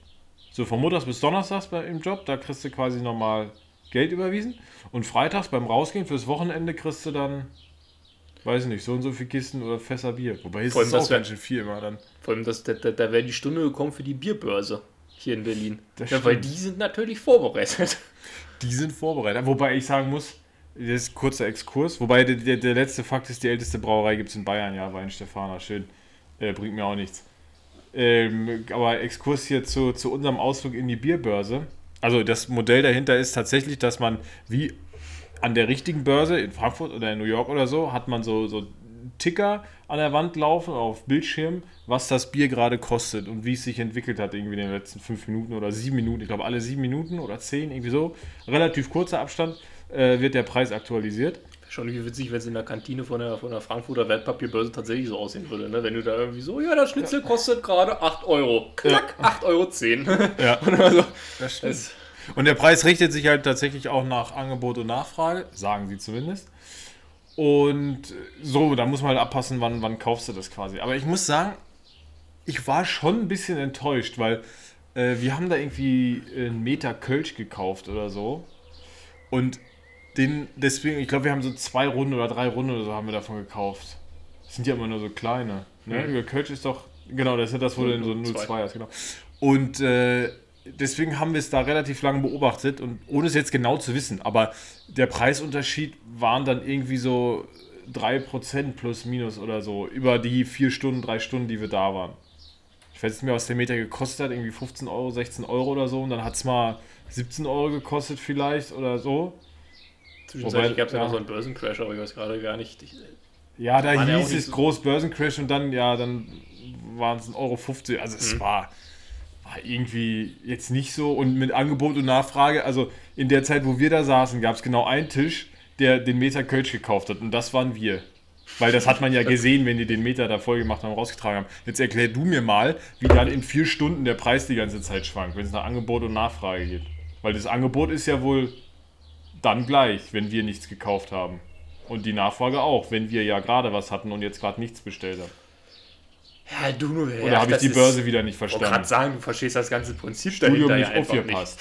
So von Montags bis Donnerstags bei, im Job, da kriegst du quasi nochmal Geld überwiesen. Und freitags beim Rausgehen fürs Wochenende kriegst du dann, weiß ich nicht, so und so viele Kisten oder Fässer Bier. Wobei ist Vor allem, das wär- ganz schön viel immer dann. Vor allem, das, da, da, da wäre die Stunde gekommen für die Bierbörse hier in Berlin. Das Ja, weil die sind natürlich vorbereitet. Die sind vorbereitet. Wobei ich sagen muss, das ist ein kurzer Exkurs. Wobei der, der, der letzte Fakt ist, die älteste Brauerei gibt es in Bayern. Ja, Weinstefaner, schön. Äh, bringt mir auch nichts. Ähm, aber Exkurs hier zu, zu unserem Ausflug in die Bierbörse. Also das Modell dahinter ist tatsächlich, dass man wie an der richtigen Börse in Frankfurt oder in New York oder so, hat man so, so Ticker an der Wand laufen, auf Bildschirm, was das Bier gerade kostet und wie es sich entwickelt hat, irgendwie in den letzten fünf Minuten oder sieben Minuten. Ich glaube, alle sieben Minuten oder zehn, irgendwie so. Relativ kurzer Abstand äh, wird der Preis aktualisiert. Schon wie witzig, wenn es in der Kantine von der, von der Frankfurter Wertpapierbörse tatsächlich so aussehen würde. Ne? Wenn du da irgendwie so, ja, das Schnitzel kostet gerade 8 Euro. Klack, 8,10 Euro. 10. Ja, Und also, das das, Und der Preis richtet sich halt tatsächlich auch nach Angebot und Nachfrage, sagen sie zumindest. Und so, da muss man halt abpassen, wann, wann kaufst du das quasi. Aber ich muss sagen, ich war schon ein bisschen enttäuscht, weil äh, wir haben da irgendwie einen Meter Kölsch gekauft oder so. Und den, deswegen, ich glaube, wir haben so zwei Runden oder drei Runden oder so haben wir davon gekauft. Das sind ja immer nur so kleine. Ne? Mhm. Kölsch ist doch, genau, das ist ja das, wo du so 0,2 0,2 hast, genau. Und äh, deswegen haben wir es da relativ lange beobachtet und ohne es jetzt genau zu wissen, aber der Preisunterschied waren dann irgendwie so 3% plus minus oder so über die vier Stunden, drei Stunden, die wir da waren. Ich weiß nicht mehr, was der Meter gekostet hat, irgendwie 15 Euro, 16 Euro oder so und dann hat es mal 17 Euro gekostet vielleicht oder so. zwischenzeitlich gab es ja noch so einen Börsencrash, aber ich weiß gerade gar nicht. Ich, Ja, da hieß es so- groß Börsencrash und dann, ja, dann waren es 1,50 Euro. Also es war, war irgendwie jetzt nicht so. Und mit Angebot und Nachfrage, also in der Zeit, wo wir da saßen, gab es genau einen Tisch, der den Meter Kölsch gekauft hat. Und das waren wir. Weil das hat man ja gesehen, wenn die den Meter da voll gemacht haben, rausgetragen haben. Jetzt erklär du mir mal, wie dann in vier Stunden der Preis die ganze Zeit schwankt, wenn es nach Angebot und Nachfrage geht. Weil das Angebot ist ja wohl dann gleich, wenn wir nichts gekauft haben. Und die Nachfrage auch, wenn wir ja gerade was hatten und jetzt gerade nichts bestellt haben. Ja, du nur. Oder habe ich die Börse wieder nicht Ich wollte gerade verstanden? sagen, du verstehst das ganze Prinzip Studium dahinter nicht ja nicht. aufgepasst.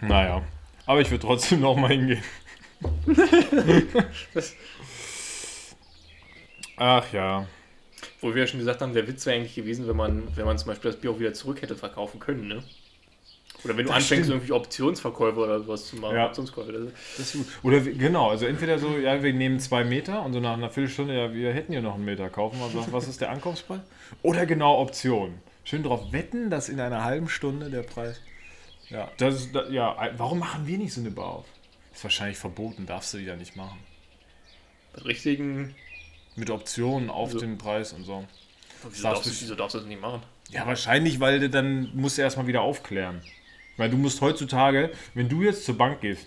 naja, aber ich würde trotzdem noch mal hingehen. Ach ja. Wo wir ja schon gesagt haben, der Witz wäre eigentlich gewesen, wenn man, wenn man zum Beispiel das Bier auch wieder zurück hätte verkaufen können, ne? Oder wenn du Das anfängst, stimmt. irgendwie Optionsverkäufe oder sowas zu machen. Ja. Optionskäufe. Oder genau, also entweder so, ja, wir nehmen zwei Meter und so nach einer Viertelstunde, ja, wir hätten ja noch einen Meter, kaufen wir, so, was ist der Ankaufspreis? Oder genau Option. Schön drauf wetten, dass in einer halben Stunde der Preis. Ja, das ist, ja, warum machen wir nicht so eine Bar auf? Ist wahrscheinlich verboten, darfst du wieder nicht machen. mit richtigen. Mit Optionen auf Also- den Preis und so. Wieso Darfst du- wieso darfst du das nicht machen? Ja, wahrscheinlich, weil du dann musst du erstmal wieder aufklären. Weil du musst heutzutage, wenn du jetzt zur Bank gehst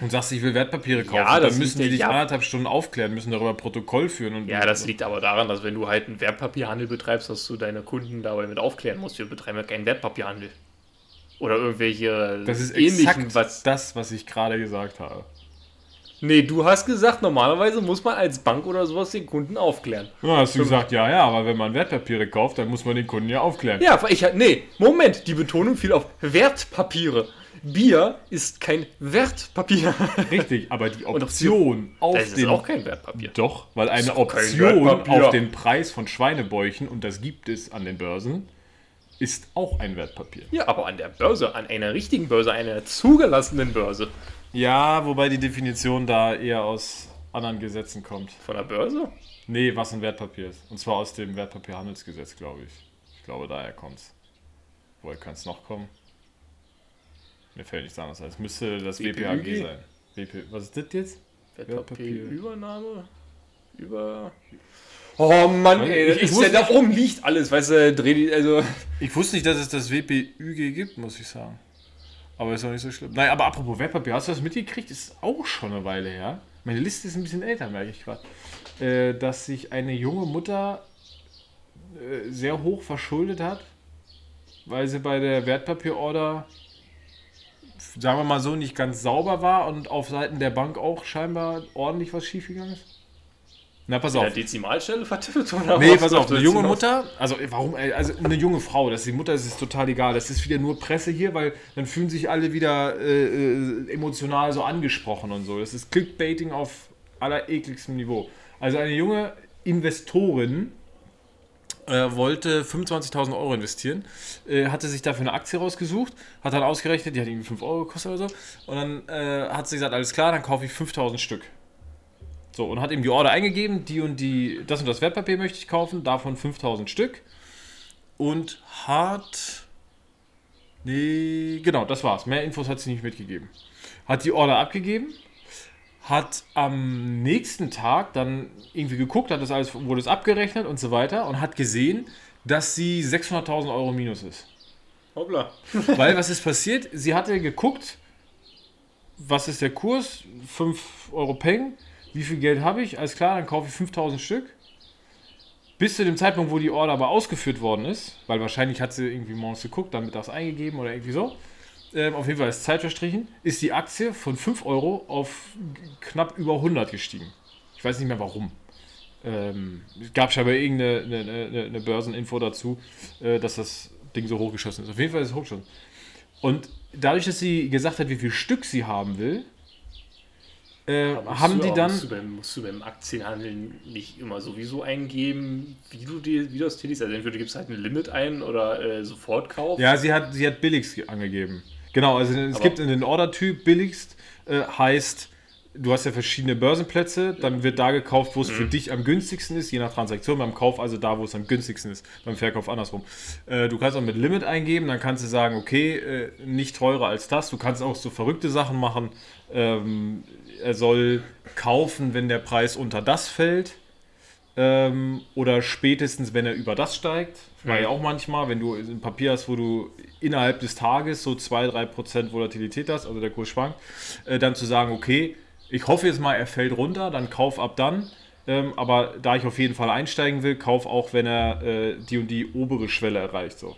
und sagst, ich will Wertpapiere kaufen, Ja, dann müssen die dich ja. anderthalb Stunden aufklären, müssen darüber Protokoll führen. Und Ja, das liegt aber daran, dass wenn du halt einen Wertpapierhandel betreibst, dass du deine Kunden dabei mit aufklären musst. Wir betreiben ja keinen Wertpapierhandel. Oder irgendwelche Das ist ähnlichen, exakt was. das, was ich gerade gesagt habe. Nee, du hast gesagt, normalerweise muss man als Bank oder sowas den Kunden aufklären. Ja, hast du gesagt, ja, ja, aber wenn man Wertpapiere kauft, dann muss man den Kunden ja aufklären. Ja, ich nee, Moment, die Betonung fiel auf Wertpapiere. Bier ist kein Wertpapier. Richtig, aber die Option auf Das ist den... auch kein Wertpapier. Doch, weil eine Option auf den Preis von Schweinebäuchen, und das gibt es an den Börsen, ist auch ein Wertpapier. Ja, aber an der Börse, an einer richtigen Börse, einer zugelassenen Börse. Ja, wobei die Definition da eher aus anderen Gesetzen kommt. Von der Börse? Nee, was ein Wertpapier ist. Und zwar aus dem Wertpapierhandelsgesetz, glaube ich. Ich glaube, daher kommt's. Woher kann es noch kommen? Mir fällt nichts anderes ein. Es müsste das WPAG sein. WP, was ist das jetzt? Wertpapierübernahme? Über. Oh Mann, ey, Ich- ich ja, da oben liegt alles, weißt du, dreh die, also. Ich wusste nicht, dass es das WPÜG gibt, muss ich sagen. Aber ist auch nicht so schlimm. Nein, aber apropos Wertpapier, hast du das mitgekriegt? Ist auch schon eine Weile her. Meine Liste ist ein bisschen älter, merke ich gerade. Äh, dass sich eine junge Mutter äh, sehr hoch verschuldet hat, weil sie bei der Wertpapierorder, sagen wir mal so, nicht ganz sauber war und auf Seiten der Bank auch scheinbar ordentlich was schiefgegangen ist. Na, pass auf. Der Dezimalstelle vertippt oder Nee, pass auf, eine junge? Mutter, also warum, ey, also eine junge Frau, dass die Mutter ist, ist total egal. Das ist wieder nur Presse hier, weil dann fühlen sich alle wieder äh, äh, emotional so angesprochen und so. Das ist Clickbaiting auf allerekligstem Niveau. Also eine junge Investorin äh, wollte 25.000 Euro investieren, äh, hatte sich dafür eine Aktie rausgesucht, hat dann ausgerechnet, die hat irgendwie 5 Euro gekostet oder so. Und dann äh, hat sie gesagt, alles klar, dann kaufe ich 5.000 Stück. So, und hat ihm die Order eingegeben, die und die, das und das Wertpapier möchte ich kaufen, davon 5000 Stück. Und hat. Nee, genau, das war's. Mehr Infos hat sie nicht mitgegeben. Hat die Order abgegeben, hat am nächsten Tag dann irgendwie geguckt, hat das alles, wurde es abgerechnet und so weiter und hat gesehen, dass sie 600.000 Euro minus ist. Hoppla. Weil was ist passiert? Sie hatte geguckt, was ist der Kurs? 5 Euro Peng. Wie viel Geld habe ich? Alles klar, dann kaufe ich 5000 Stück. Bis zu dem Zeitpunkt, wo die Order aber ausgeführt worden ist, weil wahrscheinlich hat sie irgendwie morgens geguckt, dann mittags eingegeben oder irgendwie so. Ähm, auf jeden Fall ist Zeit verstrichen, ist die Aktie von 5 Euro auf knapp über 100 gestiegen. Ich weiß nicht mehr warum. Ähm, es gab scheinbar irgendeine eine, eine, eine Börseninfo dazu, äh, dass das Ding so hochgeschossen ist. Auf jeden Fall ist es hochgeschossen. Und dadurch, dass sie gesagt hat, wie viel Stück sie haben will, äh, haben du die auch- dann. Musst du, beim, musst du beim Aktienhandel nicht immer sowieso eingeben, wie du, die, wie du das tätigst? Also entweder du gibst halt ein Limit ein oder äh, Sofortkauf. Ja, sie hat, sie hat billigst ge- angegeben. Genau, also es Aber- gibt in den Ordertyp billigst äh, heißt, du hast ja verschiedene Börsenplätze, dann wird da gekauft, wo es Mhm. für dich am günstigsten ist, je nach Transaktion. Beim Kauf also da, wo es am günstigsten ist, beim Verkauf andersrum. Äh, du kannst auch mit Limit eingeben, dann kannst du sagen, okay, äh, nicht teurer als das. Du kannst auch so verrückte Sachen machen. Ähm, er soll kaufen, wenn der Preis unter das fällt. Ähm, oder spätestens, wenn er über das steigt. War ja auch manchmal, wenn du ein Papier hast, wo du innerhalb des Tages so 2-3% Volatilität hast, also der Kurs schwankt, äh, dann zu sagen, okay, ich hoffe jetzt mal, er fällt runter, dann kauf ab dann. Ähm, aber da ich auf jeden Fall einsteigen will, kauf auch, wenn er äh, die und die obere Schwelle erreicht, so.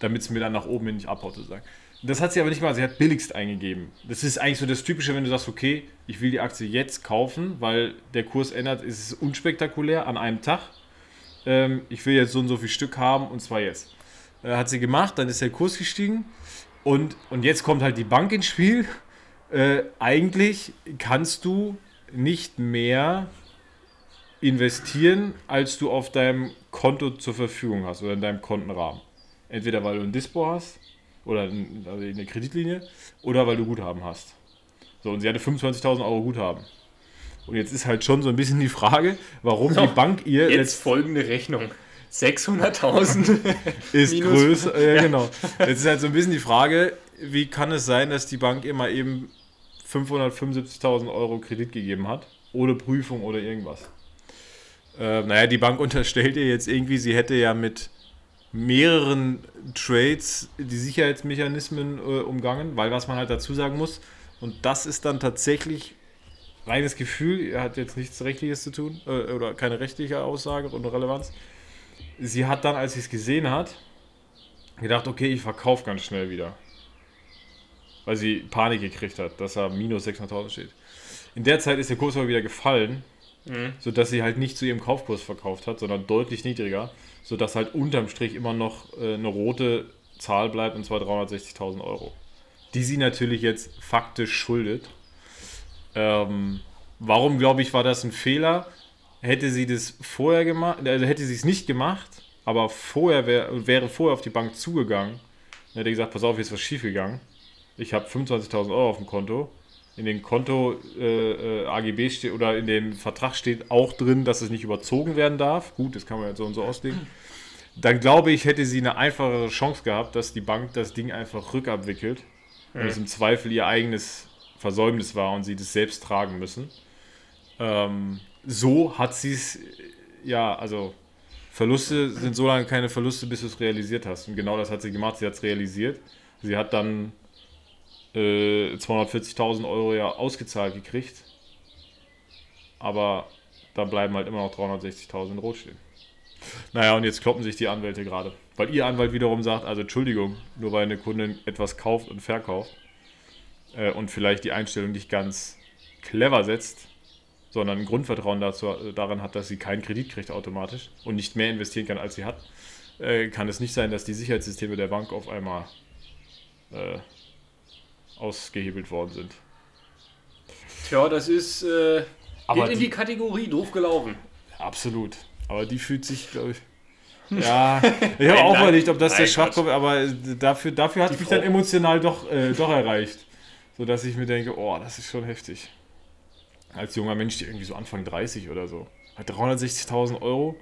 Damit es mir dann nach oben hin nicht abhaut, sozusagen. Das hat sie aber nicht mal, sie hat billigst eingegeben. Das ist eigentlich so das Typische, wenn du sagst, okay, ich will die Aktie jetzt kaufen, weil der Kurs ändert, ist es unspektakulär an einem Tag. Ähm, ich will jetzt so und so viel Stück haben und zwar jetzt. Äh, hat sie gemacht, dann ist der Kurs gestiegen und, und jetzt kommt halt die Bank ins Spiel. Äh, eigentlich kannst du nicht mehr investieren, als du auf deinem Konto zur Verfügung hast oder in deinem Kontenrahmen. Entweder weil du ein Dispo hast oder also eine Kreditlinie oder weil du Guthaben hast. So, und sie hatte 25.000 Euro Guthaben. Und jetzt ist halt schon so ein bisschen die Frage, warum So, die Bank ihr Jetzt folgende Rechnung. 600.000. ist größer. Ja, genau. Jetzt ist halt so ein bisschen die Frage, wie kann es sein, dass die Bank ihr mal eben 575.000 Euro Kredit gegeben hat, ohne Prüfung oder irgendwas. Äh, naja, die Bank unterstellt ihr jetzt irgendwie, sie hätte ja mit mehreren Trades die Sicherheitsmechanismen äh, umgangen, weil was man halt dazu sagen muss, und das ist dann tatsächlich reines Gefühl, er hat jetzt nichts Rechtliches zu tun äh, oder keine rechtliche Aussage und Relevanz. Sie hat dann, als sie es gesehen hat, gedacht, okay, ich verkaufe ganz schnell wieder. Weil sie Panik gekriegt hat, dass er minus 600.000 steht. In der Zeit ist der Kurs aber wieder gefallen, Mhm. sodass sie halt nicht zu ihrem Kaufkurs verkauft hat, sondern deutlich niedriger, sodass halt unterm Strich immer noch äh, eine rote Zahl bleibt, und zwar 360.000 Euro. Die sie natürlich jetzt faktisch schuldet. Ähm, warum, glaube ich, war das ein Fehler? Hätte sie das vorher gemacht, also hätte sie es nicht gemacht, aber vorher wär, wäre vorher auf die Bank zugegangen, dann hätte gesagt, pass auf, hier ist was schiefgegangen. Ich habe 25.000 Euro auf dem Konto. In den Konto äh, äh, AGB steht oder in dem Vertrag steht auch drin, dass es nicht überzogen werden darf. Gut, das kann man jetzt so und so auslegen. Dann glaube ich, hätte sie eine einfachere Chance gehabt, dass die Bank das Ding einfach rückabwickelt und es im Zweifel ihr eigenes Versäumnis war und sie das selbst tragen müssen. Ähm, so hat sie es, ja, also Verluste sind so lange keine Verluste, bis du es realisiert hast. Und genau das hat sie gemacht. Sie hat es realisiert. Sie hat dann äh, 240.000 Euro ja ausgezahlt gekriegt. Aber da bleiben halt immer noch 360.000 in Rot stehen. Naja, und jetzt kloppen sich die Anwälte gerade. Weil ihr Anwalt wiederum sagt, also Entschuldigung, nur weil eine Kundin etwas kauft und verkauft äh, und vielleicht die Einstellung nicht ganz clever setzt, sondern ein Grundvertrauen dazu, äh, daran hat, dass sie keinen Kredit kriegt automatisch und nicht mehr investieren kann, als sie hat, äh, kann es nicht sein, dass die Sicherheitssysteme der Bank auf einmal äh, ausgehebelt worden sind. Tja, das ist. Äh, Aber geht in die- die Kategorie doof gelaufen. Absolut. Aber die fühlt sich, glaube ich. Ja, ich habe auch nein. überlegt, ob das der Nein, Schwachkopf aber dafür, dafür hat Die mich Frau. dann emotional doch, äh, doch erreicht. Sodass ich mir denke, oh, das ist schon heftig. Als junger Mensch, die irgendwie so Anfang 30 oder so. Hat 360.000 Euro.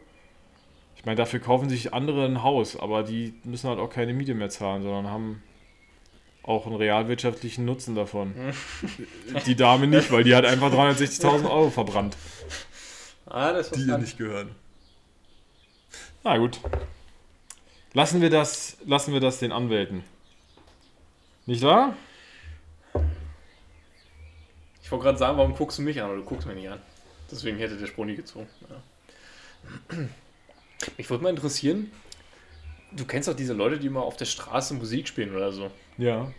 Ich meine, dafür kaufen sich andere ein Haus, aber die müssen halt auch keine Miete mehr zahlen, sondern haben auch einen realwirtschaftlichen Nutzen davon. die Dame nicht, weil die hat einfach 360.000 Euro verbrannt Ah, das die ihr nicht gehören. Na gut. Lassen wir das, lassen wir das den Anwälten. Nicht wahr? Ich wollte gerade sagen, warum guckst du mich an? Aber du guckst mich nicht an. Deswegen hätte der Sprung nie gezogen. Ja. Mich würde mal interessieren, du kennst doch diese Leute, die immer auf der Straße Musik spielen oder so. Ja.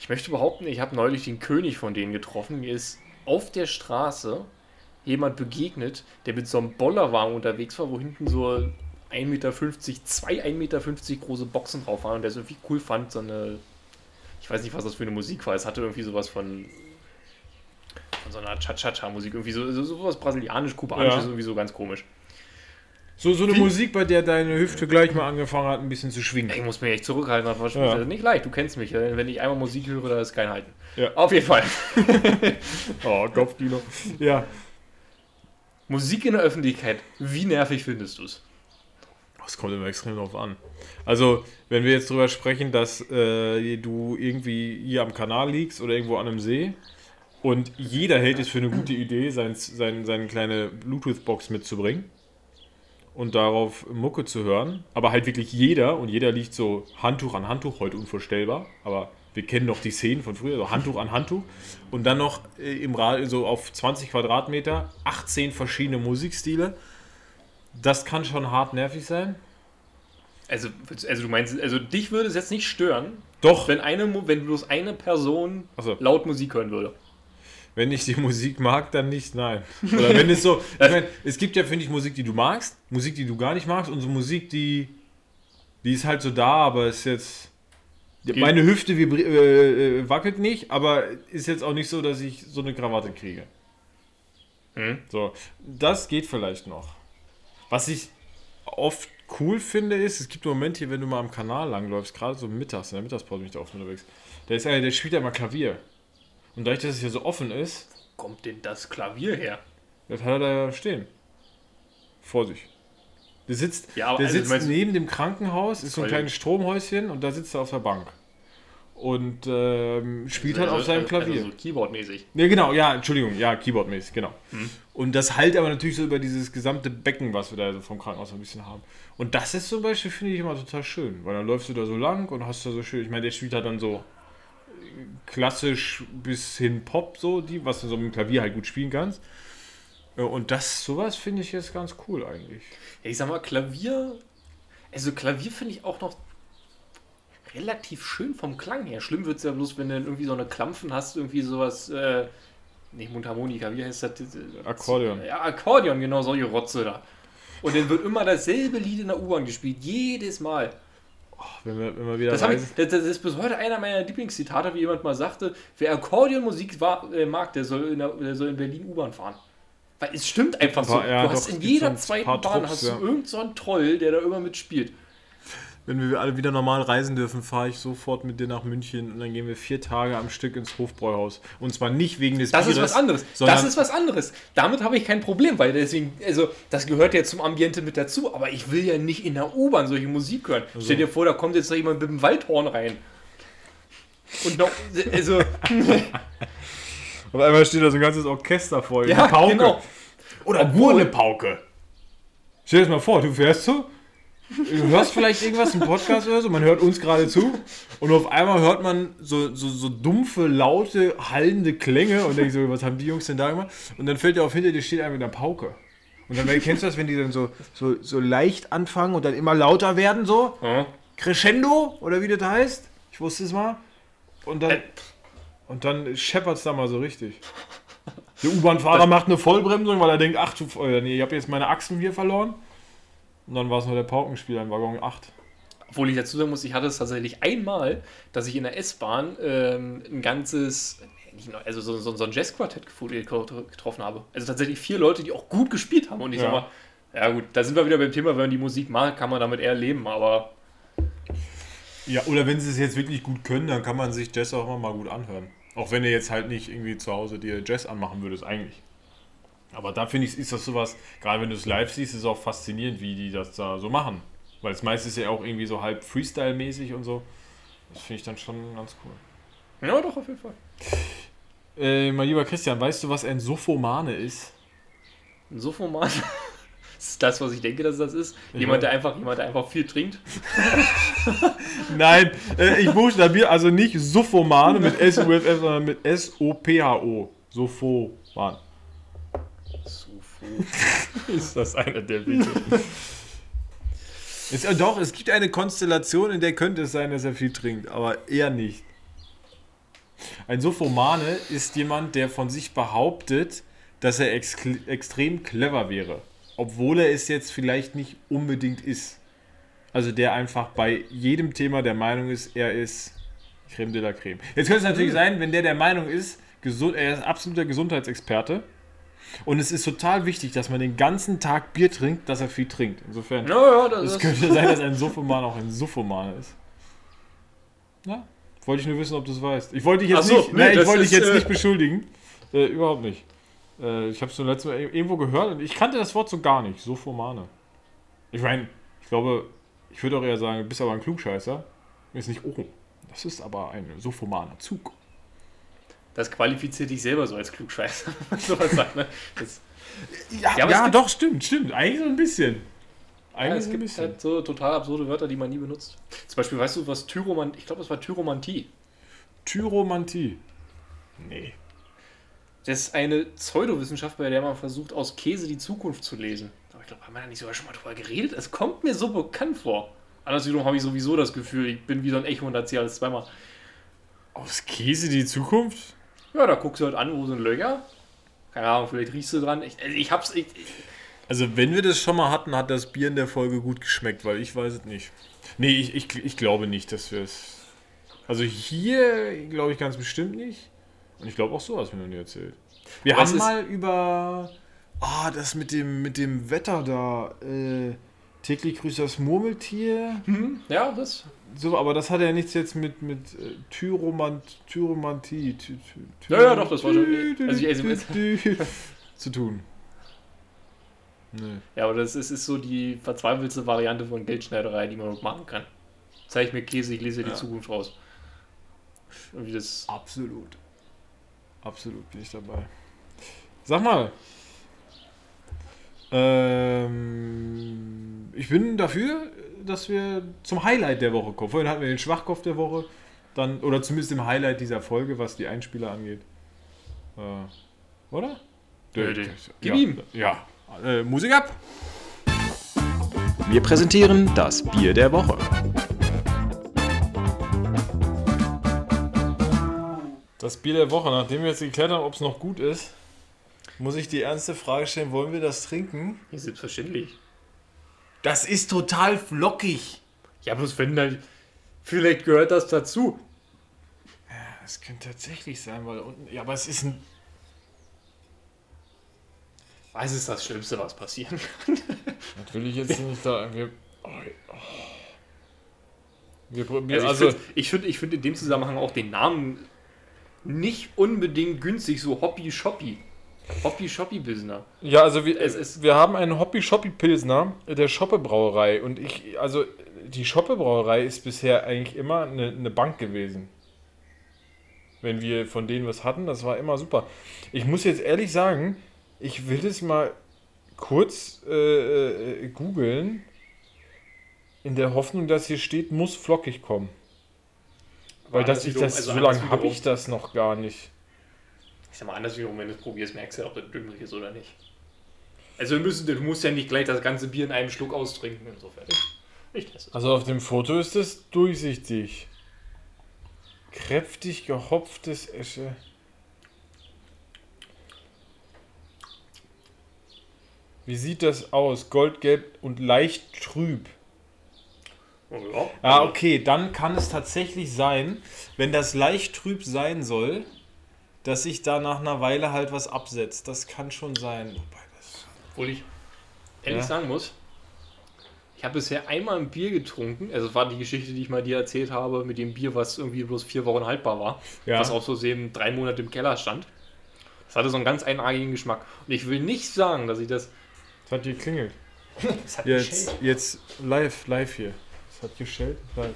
Ich möchte behaupten, ich habe neulich den König von denen getroffen. Mir ist auf der Straße jemand begegnet, der mit so einem Bollerwagen unterwegs war, wo hinten so 1,50 Meter, zwei 1,50 Meter große Boxen drauf waren und der es irgendwie cool fand, so eine, ich weiß nicht, was das für eine Musik war, es hatte irgendwie sowas von, von so einer Cha-Cha-Cha-Musik, irgendwie so, so sowas brasilianisch-kubanisches, Ja. irgendwie so ganz komisch. So, so eine Wie- Musik, bei der deine Hüfte gleich mal angefangen hat, ein bisschen zu Ich schwingen. muss mich echt zurückhalten, schon Ja. das ist nicht leicht, du kennst mich, wenn ich einmal Musik höre, da ist kein Halten. Ja. Auf jeden Fall. Oh, Kopfkino. Ja. Musik in der Öffentlichkeit, wie nervig findest du es? Das kommt immer extrem drauf an. Also, wenn wir jetzt drüber sprechen, dass äh, du irgendwie hier am Kanal liegst oder irgendwo an einem See und jeder hält es für eine gute Idee, sein, sein, seine kleine Bluetooth-Box mitzubringen und darauf Mucke zu hören, aber halt wirklich jeder und jeder liegt so Handtuch an Handtuch, heute unvorstellbar, aber wir kennen noch die Szenen von früher, so Handtuch an Handtuch und dann noch äh, im Rad so auf 20 Quadratmeter 18 verschiedene Musikstile. Das kann schon hart nervig sein. Also, also du meinst, also dich würde es jetzt nicht stören, Doch, wenn eine, wenn bloß eine Person so. laut Musik hören würde. Wenn ich die Musik mag, dann nicht, nein. Oder wenn es so, ich meine, es gibt ja, finde ich, Musik, die du magst, Musik, die du gar nicht magst und so Musik, die, die ist halt so da, aber ist jetzt, meine Hüfte äh, äh, wackelt nicht, aber ist jetzt auch nicht so, dass ich so eine Krawatte kriege. Hm? So, das geht vielleicht noch. Was ich oft cool finde, ist, es gibt Momente hier, wenn du mal am Kanal langläufst, gerade so mittags, in der Mittagspause bin ich da oft unterwegs. Der ist einer, der spielt ja immer Klavier. Und dadurch, dass es hier so offen ist, Kommt denn das Klavier her? das hat er da stehen. Vor sich. Der sitzt, Ja, der also, sitzt neben dem Krankenhaus, ist so ein kleines Stromhäuschen und da sitzt er auf der Bank. Und ähm, spielt halt auf seinem Klavier. Also so Keyboardmäßig. Ne, genau, ja, Entschuldigung, ja, Keyboardmäßig, genau. Hm. Und das halt aber natürlich so über dieses gesamte Becken, was wir da so vom Krankenhaus so ein bisschen haben. Und das ist zum Beispiel, finde ich immer total schön, weil dann läufst du da so lang und hast da so schön, ich meine, der spielt halt dann so klassisch bis hin Pop, so, die, was du so mit dem Klavier halt gut spielen kannst. Äh, Und das, sowas finde ich jetzt ganz cool eigentlich. Ja, ich sag mal, Klavier. Also Klavier finde ich auch noch relativ schön vom Klang her. Schlimm wird es ja bloß, wenn du dann irgendwie so eine Klampfen hast, irgendwie sowas, äh, nicht Mundharmonika, wie heißt das? Akkordeon. Ja, Akkordeon, genau, solche Rotze da. Und dann wird immer dasselbe Lied in der U-Bahn gespielt, jedes Mal. Wenn wir, wenn wir wieder Das, ich, das, das ist bis heute einer meiner Lieblingszitate, wie jemand mal sagte, wer Akkordeonmusik wa- äh, mag, der soll, in der, der soll in Berlin U-Bahn fahren. Weil es stimmt einfach so. ja, du hast doch, in jeder zweiten Bahn Trupps, hast ja. du irgendeinen so Troll, der da immer mitspielt. Wenn wir alle wieder normal reisen dürfen, fahre ich sofort mit dir nach München und dann gehen wir vier Tage am Stück ins Hofbräuhaus. Und zwar nicht wegen des Das ist Bieres, was anderes. Das ist was anderes. Damit habe ich kein Problem, weil deswegen, also das gehört ja zum Ambiente mit dazu, aber ich will ja nicht in der U-Bahn solche Musik hören. Stell dir vor, da kommt jetzt noch jemand mit dem Waldhorn rein. Und noch, also, auf einmal steht da so ein ganzes Orchester vor ja, eine Pauke. genau. Oder nur eine Pauke. Stell dir das mal vor, du fährst so, du hörst vielleicht irgendwas im Podcast oder so, man hört uns gerade zu und auf einmal hört man so, so, so dumpfe, laute, hallende Klänge und denkt so, was haben die Jungs denn da gemacht? Und dann fällt dir auf, hinter dir steht einer mit einer Pauke. Und dann kennst du das, wenn die dann so, so, so leicht anfangen und dann immer lauter werden, so? Ja. Crescendo oder wie das heißt. Ich wusste es mal. Und dann, Äh. und dann scheppert es da mal so richtig. Der U-Bahn-Fahrer macht eine Vollbremsung, weil er denkt, ach du, äh, nee, ich habe jetzt meine Achsen hier verloren. Und dann war es nur der Paukenspieler in Waggon 8. Obwohl ich dazu sagen muss, ich hatte es tatsächlich einmal, dass ich in der S-Bahn ähm, ein ganzes, nicht nur, also so, so, so ein Jazzquartett getroffen habe. Also tatsächlich vier Leute, die auch gut gespielt haben. Und ich Ja. sag mal, ja gut, da sind wir wieder beim Thema, wenn man die Musik mag, kann man damit eher leben, aber Ja, oder wenn sie es jetzt wirklich gut können, dann kann man sich Jazz auch immer mal gut anhören. Auch wenn du jetzt halt nicht irgendwie zu Hause dir Jazz anmachen würdest, eigentlich. Aber da finde ich, ist das sowas, gerade wenn du es live siehst, ist es auch faszinierend, wie die das da so machen. Weil es meistens ja auch irgendwie so halb Freestyle-mäßig und so. Das finde ich dann schon ganz cool. ja, doch, auf jeden Fall. Äh, mein lieber Christian, weißt du, was ein Sophomane ist? Ein Sofoman. Das ist das, was ich denke, dass das ist. Jemand, der einfach, jemand, der einfach viel trinkt. Nein, äh, ich buchstabiere also nicht Sophomane mit S-U-F-F, sondern mit S-O-P-H-O. Sophoman. Ist das einer der Witze? es, äh, doch, es gibt eine Konstellation, in der könnte es sein, dass er viel trinkt, aber eher nicht. Ein Sophomane ist jemand, der von sich behauptet, dass er ex extrem clever wäre, obwohl er es jetzt vielleicht nicht unbedingt ist. Also der einfach bei jedem Thema der Meinung ist, er ist Creme de la Creme. Jetzt könnte es natürlich sein, wenn der der Meinung ist, gesund, er ist absoluter Gesundheitsexperte und es ist total wichtig, dass man den ganzen Tag Bier trinkt, dass er viel trinkt. Insofern, Ja, ja, das, es könnte sein, dass ein Sophoman auch ein Sophoman ist. Na, wollte ich nur wissen, ob du es weißt. Ich wollte dich jetzt so, nicht, nee, nein, ich wollte dich jetzt äh, nicht beschuldigen. Äh, überhaupt nicht. Äh, ich habe es nur letztes Mal irgendwo gehört und ich kannte das Wort so gar nicht. Sophomane. Ich meine, ich glaube, ich würde auch eher sagen, du bist aber ein Klugscheißer. Ist nicht, oh, das ist aber ein Sophomaner Zug. Das qualifiziert dich selber so als Klugscheißer. sowas sagt, ne? das, Ja, Ja, es gibt- doch, stimmt, stimmt. Eigentlich so ein bisschen. ja, Eigentlich es so ein gibt bisschen. halt so total absurde Wörter, die man nie benutzt. Zum Beispiel, weißt du, was Tyromant, ich glaube, das war Tyromantie. Tyromantie. Nee. Das ist eine Pseudowissenschaft, bei der man versucht, aus Käse die Zukunft zu lesen. Aber ich glaube, haben wir da nicht sogar schon mal drüber geredet? Es kommt mir so bekannt vor. Anderswiederum habe ich sowieso das Gefühl, ich bin wie so ein Echo und erzähle alles zweimal. Aus Käse die Zukunft? Ja, da guckst du halt an, wo sind Löcher. Keine Ahnung, vielleicht riechst du dran. Ich, also ich hab's. Ich, ich, Also, wenn wir das schon mal hatten, hat das Bier in der Folge gut geschmeckt, weil ich weiß es nicht. Nee, ich, ich, ich glaube nicht, dass wir es. Also, hier glaube ich ganz bestimmt nicht. Und ich glaube auch so, hast du mir noch nie erzählt. Wir Aber haben mal über Ah, das mit dem, mit dem Wetter da. Äh, täglich grüßt das Murmeltier. Ja, das. So, aber das hat ja nichts jetzt mit, mit äh, Tyromant, Tyromantie. Ty, ty, ty, Ja, ja, doch, das war schon- also ich- also- zu tun. Nee. Ja, aber das ist, ist so die verzweifelte Variante von Geldschneiderei, die man machen kann. Zeig mir Käse, ich lese die Ja. Zukunft raus. Irgendwie das. Absolut. Absolut bin ich dabei. Sag mal. Ähm, ich bin dafür, dass wir zum Highlight der Woche kommen. Vorhin hatten wir den Schwachkopf der Woche. Dann, oder zumindest im Highlight dieser Folge, was die Einspieler angeht. Äh, oder? Ja, den- Gib ja, ihm. Ja. Äh, Musik ab! Wir präsentieren das Bier der Woche. Das Bier der Woche, nachdem wir jetzt geklärt haben, ob es noch gut ist, muss ich die ernste Frage stellen, wollen wir das trinken? Ja, selbstverständlich. Das ist total flockig. Ja, bloß wenn dann. Vielleicht gehört das dazu. Das könnte tatsächlich sein, weil unten. Ja, aber es ist ein. Was ist das Schlimmste, was passieren kann? Das will ich jetzt nicht sagen. Wir, oh, oh. wir probieren. Also, Also, ich finde ich find, ich find in dem Zusammenhang auch den Namen nicht unbedingt günstig, so Hobby-Shoppy. Hobby-Shoppy-Business. ja, also wir, es ist- wir haben einen Hobby Shoppy Pilsner der Schoppe Brauerei und ich, also die Schoppe Brauerei ist bisher eigentlich immer eine, eine Bank gewesen. Wenn wir von denen was hatten, das war immer super. Ich muss jetzt ehrlich sagen, ich will das mal kurz äh, äh, googeln, in der Hoffnung, dass hier steht, muss flockig kommen. Weil das ich das, also so lange habe ich das noch gar nicht. Ich sag mal, anders wiederum, wenn du es probierst, merkst du ja, ob das dümmlich ist oder nicht. Also wir müssen, du musst ja nicht gleich das ganze Bier in einem Schluck austrinken, insofern. Ich teste es. Also auf dem Foto ist es durchsichtig. Kräftig gehopftes Esche. Wie sieht das aus? Goldgelb und leicht trüb. Oh, ja. Ah, okay, dann kann es tatsächlich sein, wenn das leicht trüb sein soll, dass sich da nach einer Weile halt was absetzt. Das kann schon sein. Wobei das Obwohl ich ehrlich Ja. sagen muss, ich habe bisher einmal ein Bier getrunken, also das war die Geschichte, die ich mal dir erzählt habe, mit dem Bier, was irgendwie bloß vier Wochen haltbar war, Ja. was aus Versehen drei Monate im Keller stand. Das hatte so einen ganz eigenartigen Geschmack. Und ich will nicht sagen, dass ich das. Das hat geklingelt. das hat Jetzt, jetzt live, live hier. Es hat geschellt. Live.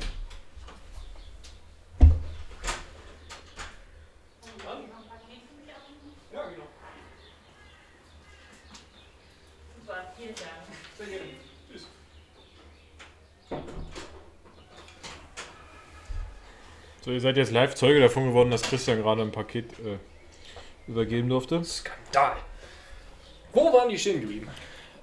So, ihr seid jetzt live Zeuge davon geworden, dass Christian gerade ein Paket äh, übergeben durfte. Skandal. Wo waren die stehen geblieben?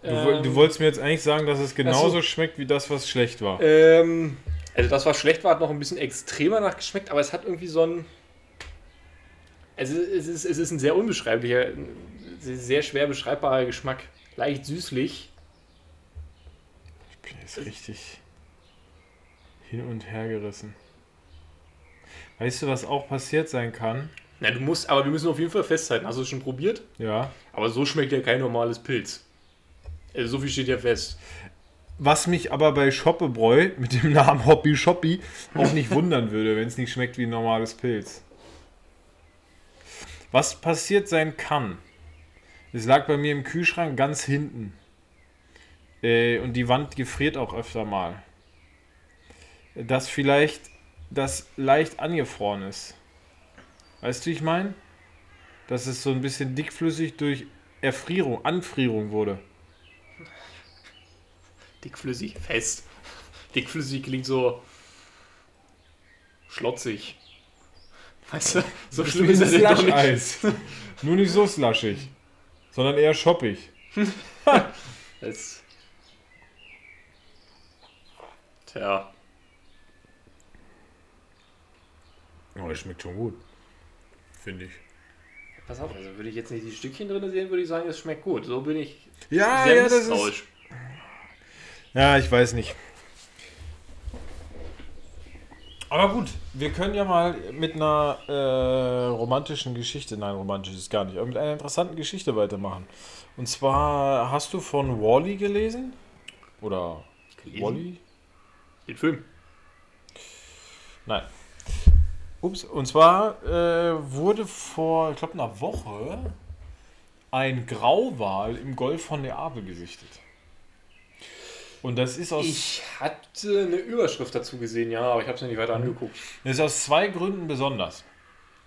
Du, woll- du wolltest mir jetzt eigentlich sagen, dass es genauso Ähm. So. schmeckt wie das, was schlecht war. Ähm, also das, was schlecht war, hat noch ein bisschen extremer nachgeschmeckt, aber es hat irgendwie so ein... Also es ist, es ist ein sehr unbeschreiblicher, sehr schwer beschreibbarer Geschmack. Leicht süßlich. Ich bin jetzt richtig hin und her gerissen. Weißt du, was auch passiert sein kann? Na, du musst, aber wir müssen auf jeden Fall festhalten. Hast du es schon probiert? Ja. Aber so schmeckt ja kein normales Pilz. Also so viel steht ja fest. Was mich aber bei Schoppebräu mit dem Namen Hobby Shoppy auch nicht wundern würde, wenn es nicht schmeckt wie ein normales Pilz. Was passiert sein kann, es lag bei mir im Kühlschrank ganz hinten. Äh, und die Wand gefriert auch öfter mal. Dass vielleicht das leicht angefroren ist. Weißt du, wie ich meine? Dass es so ein bisschen dickflüssig durch Erfrierung, Anfrierung wurde. Dickflüssig, fest. Dickflüssig klingt so schlotzig. Weißt du, so schlimm ist das ja doch nicht. Nur nicht so slushig, sondern eher shoppig. Das Tja, Oh, das schmeckt schon gut. Finde ich. pass auf, also würde ich jetzt nicht die Stückchen drin sehen, würde ich sagen, es schmeckt gut. So bin ich Ja, ja, das ist. Ja, ich weiß nicht. Aber gut, wir können ja mal mit einer äh, romantischen Geschichte, nein, romantisch ist gar nicht, aber mit einer interessanten Geschichte weitermachen. Und zwar hast du von Wally gelesen? Oder Gelesen? Wally? Den Film. Nein. Ups, und zwar äh, wurde vor, ich glaube, einer Woche ein Grauwal im Golf von Neapel gesichtet. Und das ist aus, Ich hatte eine Überschrift dazu gesehen, ja, aber ich habe es mir nicht weiter angeguckt. das ist aus zwei Gründen besonders.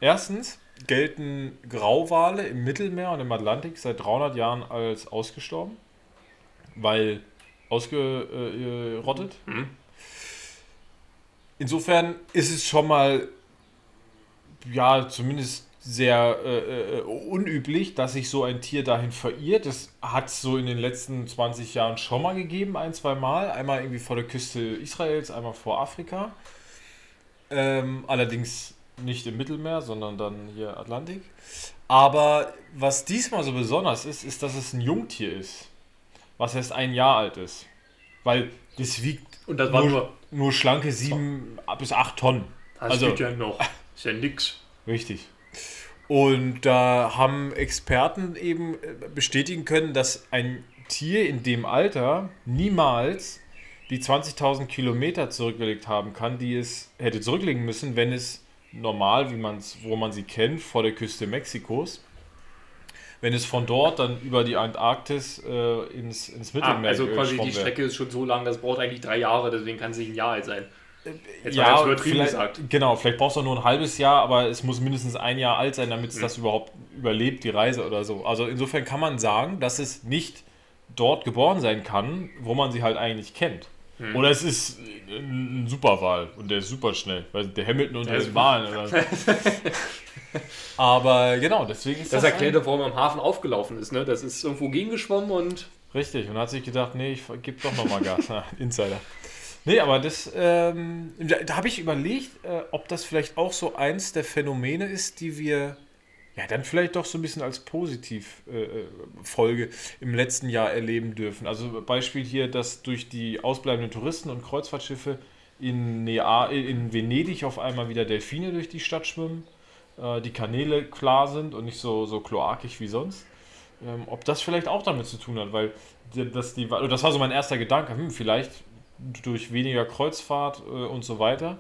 Erstens gelten Grauwale im Mittelmeer und im Atlantik seit 300 Jahren als ausgestorben, weil ausgerottet. Mhm. Insofern ist es schon mal, ja, zumindest sehr äh, äh, unüblich, dass sich so ein Tier dahin verirrt. Das hat es so in den letzten 20 Jahren schon mal gegeben, ein, zwei Mal. Einmal irgendwie vor der Küste Israels, einmal vor Afrika. Ähm, allerdings nicht im Mittelmeer, sondern dann hier Atlantik. Aber was diesmal so besonders ist, ist, dass es ein Jungtier ist, was erst ein Jahr alt ist. Weil das wiegt Und das war nur. nur schlanke 7 bis 8 Tonnen. Das Also- ja noch. Ist ja nix. Richtig. Und da haben Experten eben äh, bestätigen können, dass ein Tier in dem Alter niemals die 20.000 Kilometer zurückgelegt haben kann, die es hätte zurücklegen müssen, wenn es normal, wie man's, wo man sie kennt, vor der Küste Mexikos, wenn es von dort dann über die Antarktis äh, ins, ins Ah, Mittelmeer also äh, quasi die. Strecke ist schon so lang, das braucht eigentlich drei Jahre, deswegen kann sie ein Jahr alt sein. Jetzt mal ja, ganz übertrieben gesagt. genau, vielleicht brauchst du auch nur ein halbes Jahr, aber es muss mindestens ein Jahr alt sein, damit es Mhm. das überhaupt überlebt, die Reise oder so. Also insofern kann man sagen, dass es nicht dort geboren sein kann, wo man sie halt eigentlich kennt. Mhm. Oder es ist ein Superwahl und der ist super schnell, weil der Hamilton unter Der den ist- Wahlen. Aber genau, deswegen ist Das das, erklärt, warum er am Hafen aufgelaufen ist, ne? Das ist irgendwo gegengeschwommen und richtig und hat sich gedacht, nee, ich gebe doch nochmal Gas. Insider. Nee, aber das, ähm, da, habe ich überlegt, äh, ob das vielleicht auch so eins der Phänomene ist, die wir ja dann vielleicht doch so ein bisschen als Positivfolge äh, Folge im letzten Jahr erleben dürfen. Also Beispiel hier, dass durch die ausbleibenden Touristen und Kreuzfahrtschiffe in, Nea in Venedig auf einmal wieder Delfine durch die Stadt schwimmen, äh, die Kanäle klar sind und nicht so, so kloakig wie sonst. Ähm, ob das vielleicht auch damit zu tun hat, weil dass die, das war so mein erster Gedanke, hm, vielleicht durch weniger Kreuzfahrt äh, und so weiter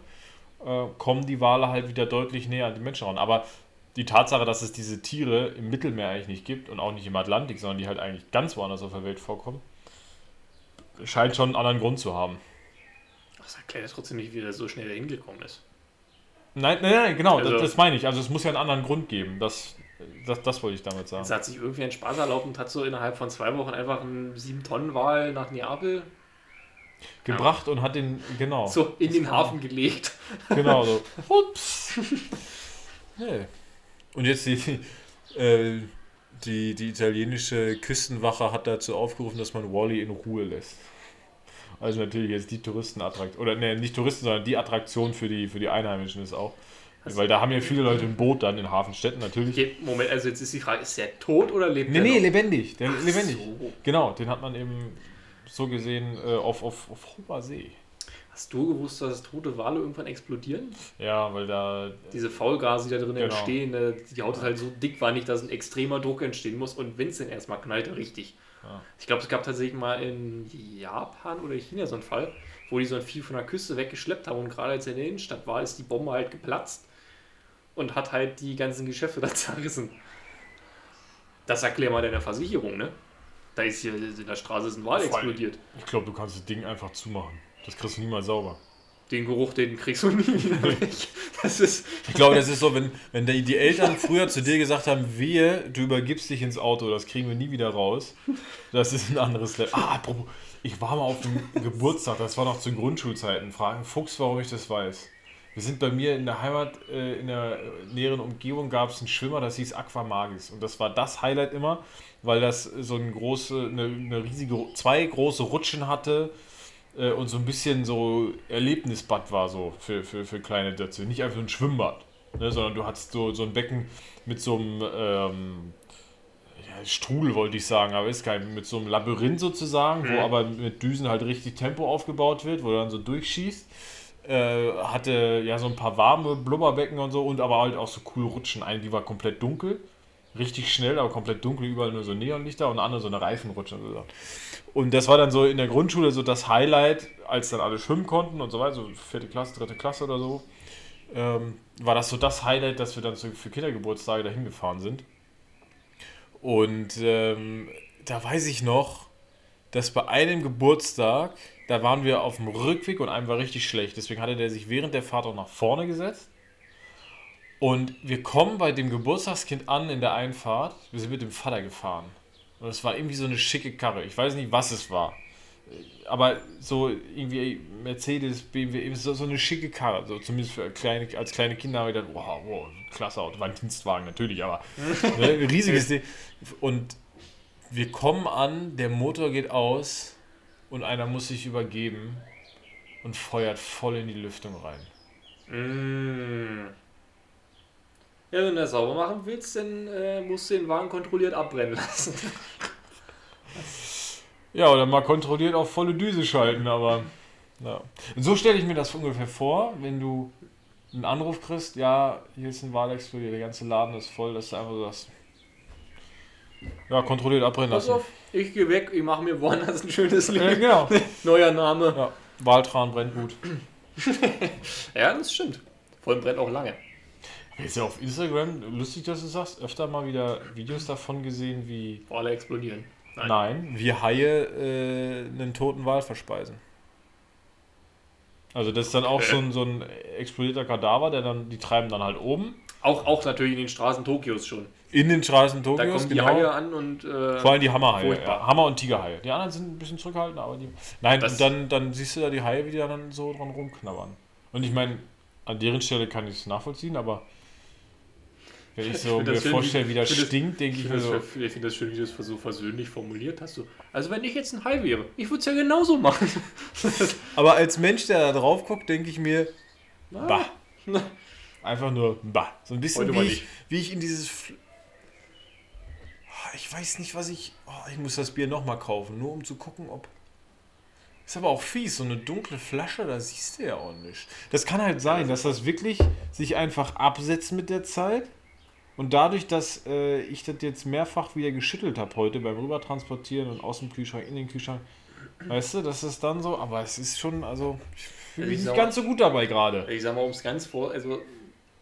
äh, kommen die Wale halt wieder deutlich näher an die Menschen ran. Aber die Tatsache, dass es diese Tiere im Mittelmeer eigentlich nicht gibt und auch nicht im Atlantik, sondern die halt eigentlich ganz woanders auf der Welt vorkommen, scheint schon einen anderen Grund zu haben. das erklärt trotzdem nicht, wie er so schnell dahin gekommen ist. Nein, nein, nein, genau, Also- das, das meine ich. Also es muss ja einen anderen Grund geben. Das, das, das wollte ich damit sagen. Jetzt hat sich irgendwie einen Spaß erlaubt und hat so innerhalb von zwei Wochen einfach einen 7-Tonnen-Wal nach Neapel Gebracht und hat den, genau. so in den Hafen gelegt. Genau so. Ups. Nee. Und jetzt die, äh, die, die italienische Küstenwache hat dazu aufgerufen, dass man Wally in Ruhe lässt. Also natürlich jetzt die Touristenattraktion, oder ne, nicht Touristen, sondern die Attraktion für die, für die Einheimischen ist auch. Weil da haben ja viele Leute ein Boot dann in Hafenstädten natürlich. Okay, Moment, also jetzt ist die Frage, ist der tot oder lebt Nee, der nee, noch? lebendig. Der, lebendig. so. Genau, den hat man eben so gesehen äh, auf, auf, auf hoher See. Hast du gewusst, dass tote Wale irgendwann explodieren? Ja, weil da. Diese Faulgase, die da drin Genau. entstehen, äh, die Haut ist halt so dickwandig, dass ein extremer Druck entstehen muss und wenn es denn erstmal knallt, richtig. Ja. Ich glaube, es gab tatsächlich mal in Japan oder China so einen Fall, wo die so ein Vieh von der Küste weggeschleppt haben und gerade als er in der Innenstadt war, ist die Bombe halt geplatzt und hat halt die ganzen Geschäfte da zerrissen. Das erklär mal deiner Versicherung, ne? Da ist hier in der Straße ist ein Wal explodiert. Ich glaube, du kannst das Ding einfach zumachen. Das kriegst du niemals sauber. Den Geruch, den kriegst du nie wieder weg. Das ist. Ich glaube, das ist so, wenn, wenn die, die Eltern früher zu dir gesagt haben, wehe, du übergibst dich ins Auto, das kriegen wir nie wieder raus. Das ist ein anderes Level. Ah, apropos, ich war mal auf dem Geburtstag, das war noch zu Grundschulzeiten, fragen Fuchs, warum ich das weiß. Wir sind bei mir in der Heimat, äh, in der näheren Umgebung gab es einen Schwimmer, das hieß Aquamagis. Und das war das Highlight immer, weil das so eine große, eine, eine riesige, zwei große Rutschen hatte äh, und so ein bisschen so Erlebnisbad war so für, für, für kleine Dötze. Nicht einfach so ein Schwimmbad, ne, sondern du hattest so, so ein Becken mit so einem ähm, ja, Strudel, wollte ich sagen, aber ist kein, mit so einem Labyrinth sozusagen, wo Mhm. aber mit Düsen halt richtig Tempo aufgebaut wird, wo du dann so durchschießt. Äh, hatte ja so ein paar warme Blubberbecken und so und aber halt auch so coole Rutschen. Eine, die war komplett dunkel. Richtig schnell, aber komplett dunkel, überall nur so Neonlichter und andere so eine Reifenrutsche. Und, so. und das war dann so in der Grundschule so das Highlight, als dann alle schwimmen konnten und so weiter, so vierte Klasse, dritte Klasse oder so. Ähm, war das so das Highlight, dass wir dann so für Kindergeburtstage dahin gefahren sind. Und ähm, da weiß ich noch, dass bei einem Geburtstag, da waren wir auf dem Rückweg und einem war richtig schlecht. Deswegen hatte der sich während der Fahrt auch nach vorne gesetzt. Und wir kommen bei dem Geburtstagskind an in der Einfahrt. Wir sind mit dem Vater gefahren. Und es war irgendwie so eine schicke Karre. Ich weiß nicht, was es war. Aber so irgendwie Mercedes, BMW, so, so eine schicke Karre. So zumindest für kleine, als kleine Kinder habe ich gedacht, wow, wow, klasse Auto. War ein Dienstwagen natürlich, aber ne, ein riesiges Ding. Und wir kommen an, der Motor geht aus und einer muss sich übergeben und feuert voll in die Lüftung rein. Mm. Ja, wenn du das sauber machen willst, dann äh, musst du den Wagen kontrolliert abbrennen lassen. Ja, oder mal kontrolliert auf volle Düse schalten, aber ja. So stelle ich mir das ungefähr vor, wenn du einen Anruf kriegst, ja, hier ist ein Wal explodiert, der ganze Laden ist voll, dass du einfach so sagst, ja, kontrolliert abbrennen Pass lassen. auf, ich gehe weg, ich mache mir woanders ein schönes Leben. Ja, genau. Neuer Name. Ja, Waltran brennt gut. Ja, das stimmt. Vor allem brennt auch lange. Ist ja auf Instagram, lustig, dass du sagst, öfter mal wieder Videos davon gesehen, wie, Wale explodieren. Nein. nein, wie Haie äh, einen toten Wal verspeisen. Also das ist dann auch Okay. so ein, so ein explodierter Kadaver, der dann, die treiben dann halt oben Auch, auch natürlich in den Straßen Tokios schon. in den Straßen Da Tokios, kommen die genau. Haie an und. Äh, Vor allem die Hammerhaie. Ja, Hammer- und Tigerhaie. Die anderen sind ein bisschen zurückhaltend, aber die. Nein, Das- und dann, dann siehst du da die Haie, wie die dann so dran rumknabbern. Und ich meine, an deren Stelle kann ich es nachvollziehen, aber wenn ich so find mir vorstelle, wie- das ich stinkt, denke Ich ich finde mir das, so. ich find das schön, wie du es so versöhnlich formuliert hast. Du. Also, wenn ich jetzt ein Hai wäre, ich würde es ja genauso machen. Aber als Mensch, der da drauf guckt, denke ich mir, bah. Na. Einfach nur bah. So ein bisschen wie mal ich, nicht. wie ich in dieses. Fl- Ah, Ich weiß nicht, was ich. Oh, ich muss das Bier nochmal kaufen, nur um zu gucken, ob. Ist aber auch fies, so eine dunkle Flasche, da siehst du ja auch nicht. Das kann halt sein, dass das wirklich sich einfach absetzt mit der Zeit. Und dadurch, dass äh, ich das jetzt mehrfach wieder geschüttelt habe heute beim Rübertransportieren und aus dem Kühlschrank in den Kühlschrank, weißt du, das ist dann so, aber es ist schon, also, ich fühle mich Ich nicht ganz so gut dabei gerade. Ich sag mal, um es ganz vor, also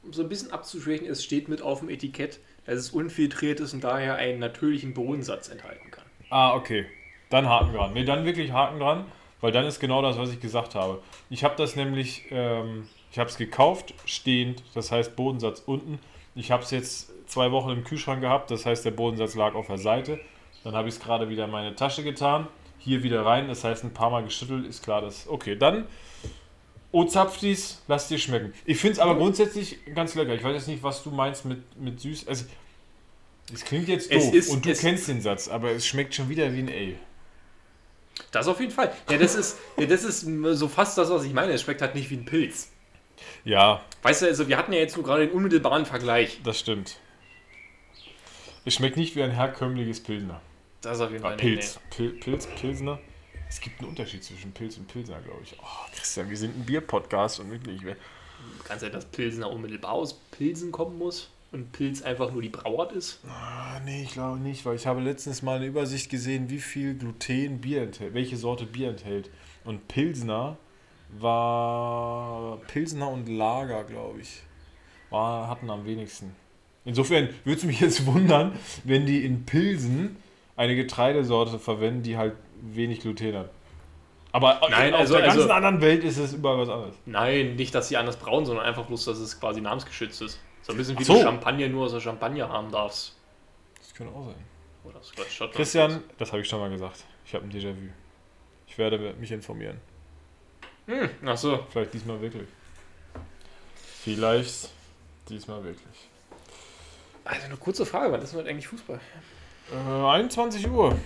um so ein bisschen abzuschwächen, es steht mit auf dem Etikett, dass es unfiltriert ist und daher einen natürlichen Bodensatz enthalten kann. Ah, okay. Dann Haken dran. Ne, dann wirklich Haken dran, weil dann ist genau das, was ich gesagt habe. Ich habe das nämlich, ähm, ich habe es gekauft, stehend, das heißt Bodensatz unten. Ich habe es jetzt zwei Wochen im Kühlschrank gehabt, das heißt der Bodensatz lag auf der Seite. Dann habe ich es gerade wieder in meine Tasche getan, hier wieder rein, das heißt ein paar Mal geschüttelt, ist klar, dass, okay, dann O-Zapftis, lass dir schmecken. Ich finde es aber grundsätzlich ganz lecker. Ich weiß jetzt nicht, was du meinst mit, mit süß. Also, es klingt jetzt doof ist- und du kennst den Satz, aber es schmeckt schon wieder wie ein Ale. Das auf jeden Fall. Ja, das ist, ja, das ist so fast das, was ich meine. Es schmeckt halt nicht wie ein Pilz. Ja, Weißt du, also wir hatten ja jetzt nur gerade den unmittelbaren Vergleich. das stimmt. Es schmeckt nicht wie ein herkömmliches Pilsner. Das ist auf jeden Ah, Fall Pilz. Pil Pilz, Pilsner. Es gibt einen Unterschied zwischen Pilz und Pilsner, glaube ich. Oh, Christian, wir sind ein Bier-Podcast und wirklich. wir- Kann sein, dass Pilsner unmittelbar aus Pilsen kommen muss und Pilz einfach nur die Brauart ist. Ah, nee, ich glaube nicht, weil ich habe letztens mal eine Übersicht gesehen, wie viel Gluten Bier enthält, welche Sorte Bier enthält. Und Pilsner war Pilsner und Lager, glaube ich, war, hatten am wenigsten. Insofern würde es mich jetzt wundern, wenn die in Pilsen eine Getreidesorte verwenden, die halt wenig Gluten hat. Aber Nein, auf also- der ganzen also- anderen Welt ist es überall was anderes. Nein, nicht, dass sie anders brauen, sondern einfach bloß, dass es quasi namensgeschützt ist. So ein bisschen wie so. du Champagner nur aus der Champagner haben darfst. Das könnte auch sein. Oder. Christian, das habe ich schon mal gesagt. Ich habe ein Déjà-vu. Ich werde mich informieren. Hm, ach so. Vielleicht diesmal wirklich. Vielleicht diesmal wirklich. Also eine kurze Frage, wann ist denn heute eigentlich Fußball? Äh, 21 Uhr.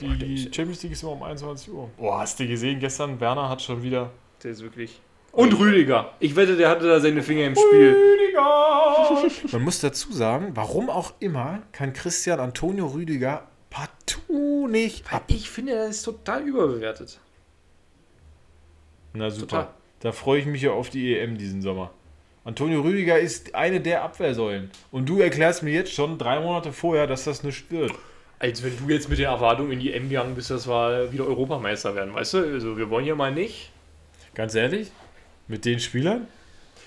Die, Boah, ist- Champions League ist immer um 21 Uhr. Boah, hast du gesehen? Gestern Werner hat schon wieder. Der ist wirklich. Und Rüdiger. Ich wette, der hatte da seine Finger im Spiel. Rüdiger! Man muss dazu sagen, warum auch immer kann Christian Antonio Rüdiger partout nicht ab. Ich finde, er ist total überbewertet. Na super. Total. Da freue ich mich ja auf die EM diesen Sommer. Antonio Rüdiger ist eine der Abwehrsäulen. Und du erklärst mir jetzt schon drei Monate vorher, dass das nicht wird. Als wenn du jetzt mit den Erwartungen in die EM gegangen bist, dass wir wieder Europameister werden, weißt du? Also wir wollen ja mal nicht. Ganz ehrlich? Mit den Spielern?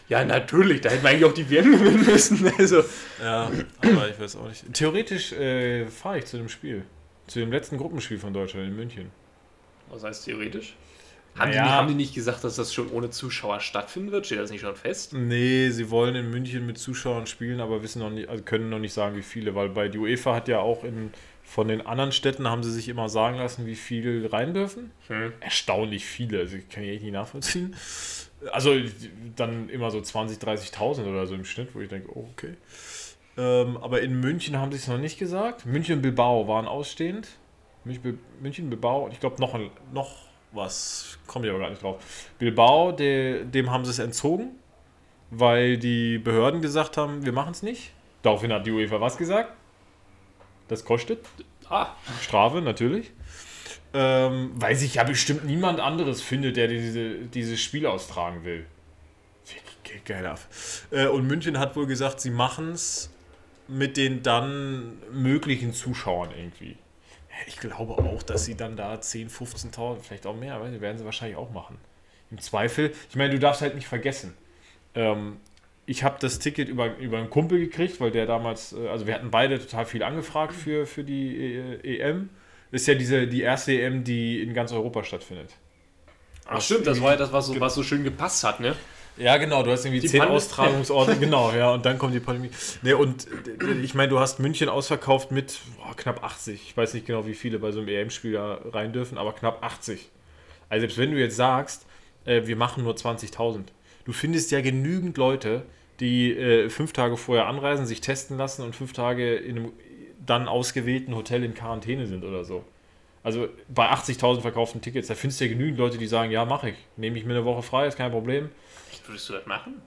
Ja, natürlich, da hätten wir eigentlich auch die WM gewinnen müssen. Also. Ja, aber ich weiß auch nicht. Theoretisch äh, fahre ich zu dem Spiel. Zu dem letzten Gruppenspiel von Deutschland in München. Was heißt theoretisch? Haben, die, Naja. nicht- haben die nicht gesagt, dass das schon ohne Zuschauer stattfinden wird? Steht das nicht schon fest? Nee, sie wollen in München mit Zuschauern spielen, aber wissen noch nicht, also können noch nicht sagen, wie viele, weil bei die UEFA hat ja auch in, von den anderen Städten haben sie sich immer sagen lassen, wie viel rein dürfen. Hm. Erstaunlich viele, also kann ich echt nicht nachvollziehen. Also dann immer so 20, 30.000 oder so im Schnitt, wo ich denke, oh, okay. Ähm, aber in München haben sie es noch nicht gesagt. München und Bilbao waren ausstehend. München, Bilbao und ich glaube noch, noch was, komme ich aber gar nicht drauf. Bilbao, der, dem haben sie es entzogen, weil die Behörden gesagt haben, wir machen es nicht. Daraufhin hat die UEFA was gesagt? Das kostet. Ah, Strafe, natürlich. Ähm, weil sich ja bestimmt niemand anderes findet, der diese, dieses Spiel austragen will. Ge- Geil ab. Äh, und München hat wohl gesagt, sie machen es mit den dann möglichen Zuschauern irgendwie. Ich glaube auch, dass sie dann da 10.000, 15.000, vielleicht auch mehr, werden sie wahrscheinlich auch machen. Im Zweifel, ich meine, du darfst halt nicht vergessen. Ähm, ich habe das Ticket über, über einen Kumpel gekriegt, weil der damals, äh, also wir hatten beide total viel angefragt für, für die äh, EM. Das ist ja diese, die erste EM, die in ganz Europa stattfindet. Ach stimmt, das war ja das, was so, was so schön gepasst hat, ne? Ja, genau, du hast irgendwie Die zehn Pandemie. Austragungsorte, genau, ja, und dann kommt die Pandemie. Ne, und ich meine, du hast München ausverkauft mit boah, knapp 80. Ich weiß nicht genau, wie viele bei so einem EM-Spiel da rein dürfen, aber knapp 80. Also selbst wenn du jetzt sagst, äh, wir machen nur 20.000, du findest ja genügend Leute, die äh, fünf Tage vorher anreisen, sich testen lassen und fünf Tage in einem dann ausgewählten Hotel in Quarantäne sind oder so. Also bei 80.000 verkauften Tickets, da findest du ja genügend Leute, die sagen, ja, mache ich. Nehme ich mir eine Woche frei, ist kein Problem. Würdest du das machen?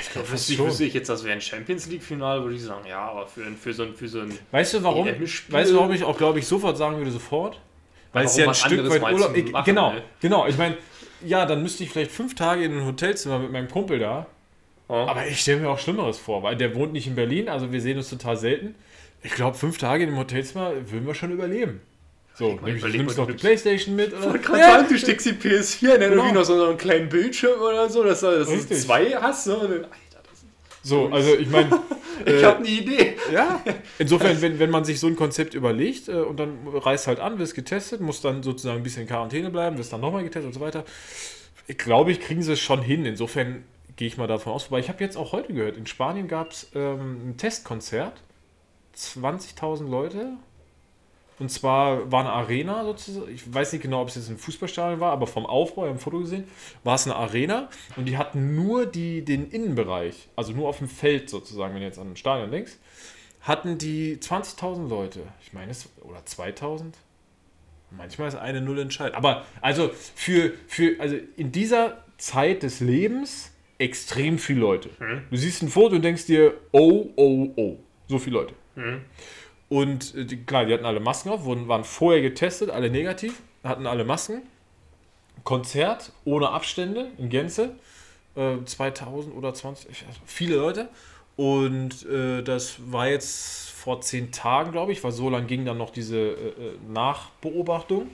Ich glaube, Wüsste ich, wüsste ich jetzt, das wäre ein Champions League-Finale, würde ich sagen, ja, aber für, für so ein, für so ein Weißt du, warum? Weißt du, warum ich auch, glaube ich, sofort sagen würde, sofort? Weil es ja ein Stück weit Urlaub ich, machen, Genau, ne? genau. Ich meine, ja, dann müsste ich vielleicht fünf Tage in ein Hotelzimmer mit meinem Kumpel da. Ja. Aber ich stelle mir auch Schlimmeres vor, weil der wohnt nicht in Berlin, also wir sehen uns total selten. Ich glaube, fünf Tage in einem Hotelzimmer würden wir schon überleben. So, mal, nimm ich, nimmst noch du die Playstation mit? Oder? wollte gerade Ja, sagen, du steckst die PS4 in irgendwie Genau. noch so einen kleinen Bildschirm oder so, dass, dass du zwei hast. So, Alter, das, So, also ich meine, ich Äh, habe eine Idee. Ja, insofern, wenn, wenn man sich so ein Konzept überlegt äh, und dann reist halt an, wirst getestet, muss dann sozusagen ein bisschen in Quarantäne bleiben, wirst dann nochmal getestet und so weiter. Ich glaube, ich kriegen sie es schon hin. Insofern gehe ich mal davon aus. Wobei ich habe jetzt auch heute gehört, in Spanien gab es ähm, ein Testkonzert. 20.000 Leute. Und zwar war eine Arena sozusagen. Ich weiß nicht genau, ob es jetzt ein Fußballstadion war, aber vom Aufbau, ich habe ein Foto gesehen, war es eine Arena und die hatten nur die, den Innenbereich, also nur auf dem Feld sozusagen, wenn du jetzt an ein Stadion denkst, hatten die 20.000 Leute. Ich meine, es oder 2.000. Manchmal ist eine Null entscheidend. Aber also für, für also in dieser Zeit des Lebens extrem viele Leute. Du siehst ein Foto und denkst dir, oh, oh, oh, so viele Leute. Und äh, die, klar, die hatten alle Masken auf, wurden, waren vorher getestet, alle negativ, hatten alle Masken. Konzert ohne Abstände in Gänze. Äh, 2000 oder 20, ich weiß nicht, viele Leute. Und äh, das war jetzt vor zehn Tagen, glaube ich, weil so lang ging dann noch diese äh, äh, Nachbeobachtung.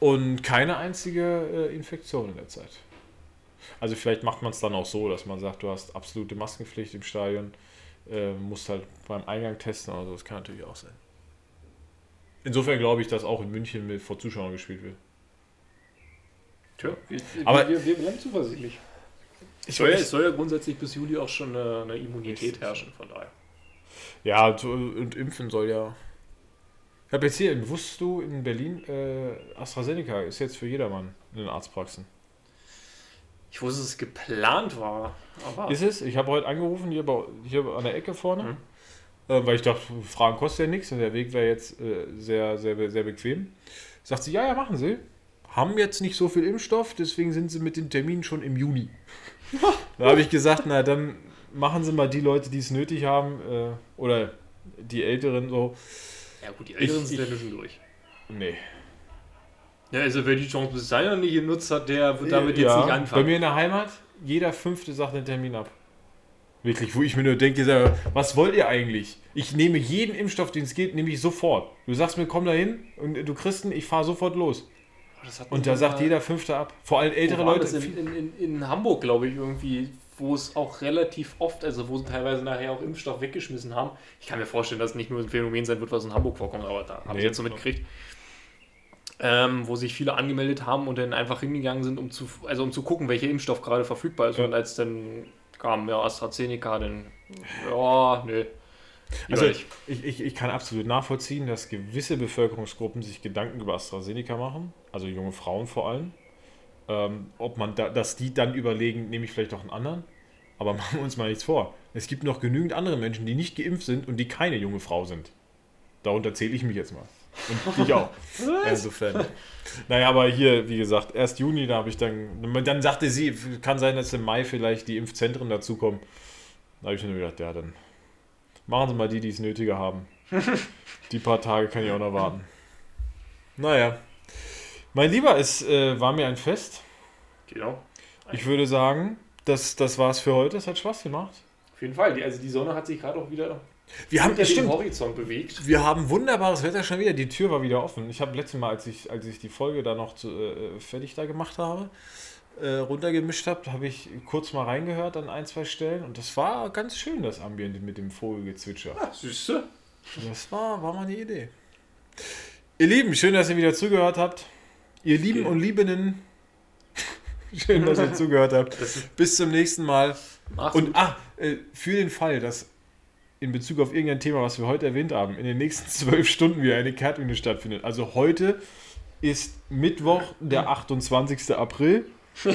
Und keine einzige äh, Infektion in der Zeit. Also vielleicht macht man es dann auch so, dass man sagt, du hast absolute Maskenpflicht im Stadion, äh, musst halt beim Eingang testen oder so. Das kann natürlich auch sein. Insofern glaube ich, dass auch in München mit vor Zuschauern gespielt wird. Tja, wir, Aber- wir, wir bleiben zuversichtlich. Ich Soll ja, es soll ja grundsätzlich bis Juli auch schon eine, eine Immunität herrschen, von daher. Ja, und, und impfen soll ja. Ich habe jetzt hier, wusstest du, in Berlin, äh, AstraZeneca ist jetzt für jedermann in den Arztpraxen. Ich wusste, dass es geplant war, aber Ist es? Ich habe heute angerufen, hier, bei, hier an der Ecke vorne, Mhm. äh, weil ich dachte, Fragen kostet ja nichts und der Weg wäre jetzt äh, sehr, sehr, sehr bequem. Sagt sie, ja, ja, machen Sie. Haben jetzt nicht so viel Impfstoff, deswegen sind Sie mit den Terminen schon im Juni. da habe ich gesagt, na dann machen Sie mal die Leute, die es nötig haben, äh, oder die Älteren so. ja gut, die Älteren Ich- sind ja ein bisschen durch. Nee. Ja, also wer die Chance bis dahin noch nicht genutzt hat, der wird damit jetzt Ja, nicht Bei anfangen. mir in der Heimat, jeder Fünfte sagt den Termin ab. Wirklich, wo ich mir nur denke, was wollt ihr eigentlich? Ich nehme jeden Impfstoff, den es geht, nehme ich sofort. Du sagst mir, komm da hin und du ihn, ich fahre sofort los. Hat Und da sagt jeder Fünfte ab. Vor allem ältere Leute. Das in, in, in, Hamburg, glaube ich, irgendwie, wo es auch relativ oft, also wo sie teilweise nachher auch Impfstoff weggeschmissen haben. Ich kann mir vorstellen, dass es nicht nur ein Phänomen sein wird, was in Hamburg vorkommt, aber da habe Nee. ich jetzt so mitgekriegt. Ähm, wo sich viele angemeldet haben und dann einfach hingegangen sind, um zu, also um zu gucken, welcher Impfstoff gerade verfügbar ist. Ja. Und als dann kam, ja, AstraZeneca, dann, ja, nö. Also ich, ich, ich kann absolut nachvollziehen, dass gewisse Bevölkerungsgruppen sich Gedanken über AstraZeneca machen, also junge Frauen vor allem. Ähm, ob man da, dass die dann überlegen, nehme ich vielleicht doch einen anderen. Aber machen wir uns mal nichts vor. Es gibt noch genügend andere Menschen, die nicht geimpft sind und die keine junge Frau sind. Darunter zähle ich mich jetzt mal. Und ich auch. Insofern. Naja, aber hier, wie gesagt, erst Juni, da habe ich dann. Dann sagte sie, kann sein, dass im Mai vielleicht die Impfzentren dazukommen. Da habe ich mir gedacht, ja, dann machen Sie mal die, die es nötiger haben. Die paar Tage kann ich auch noch warten. Naja. Mein Lieber, es äh, war mir ein Fest. Genau. Ich würde sagen, das, das war's für heute. Es hat Spaß gemacht. Auf jeden Fall. Die, also die Sonne hat sich gerade auch wieder Wir haben, dem stimmt, Horizont bewegt. wir haben wunderbares Wetter schon wieder. Die Tür war wieder offen. Ich habe letztes Mal, als ich, als ich die Folge da noch zu, äh, fertig da gemacht habe, äh, runtergemischt habe, habe ich kurz mal reingehört an ein, zwei Stellen. Und das war ganz schön, das Ambient mit dem Vogelgezwitscher. Süße. Das war, war mal eine Idee. Ihr Lieben, schön, dass ihr wieder zugehört habt. Ihr Lieben Okay. und Liebenden, schön, dass ihr zugehört habt. Bis zum nächsten Mal. Mach's Und gut. ah, äh, für den Fall, dass in Bezug auf irgendein Thema, was wir heute erwähnt haben, in den nächsten zwölf Stunden wieder eine Kehrtwende stattfindet. Also heute ist Mittwoch, der 28. April.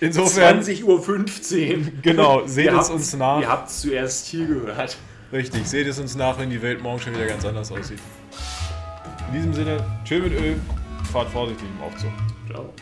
Insofern, 20.15 Uhr. genau, seht Ihr es uns nach. Ihr habt es zuerst hier gehört. Richtig, seht es uns nach, wenn die Welt morgen schon wieder ganz anders aussieht. In diesem Sinne, chill mit Öl, fahrt vorsichtig im Aufzug. Ciao.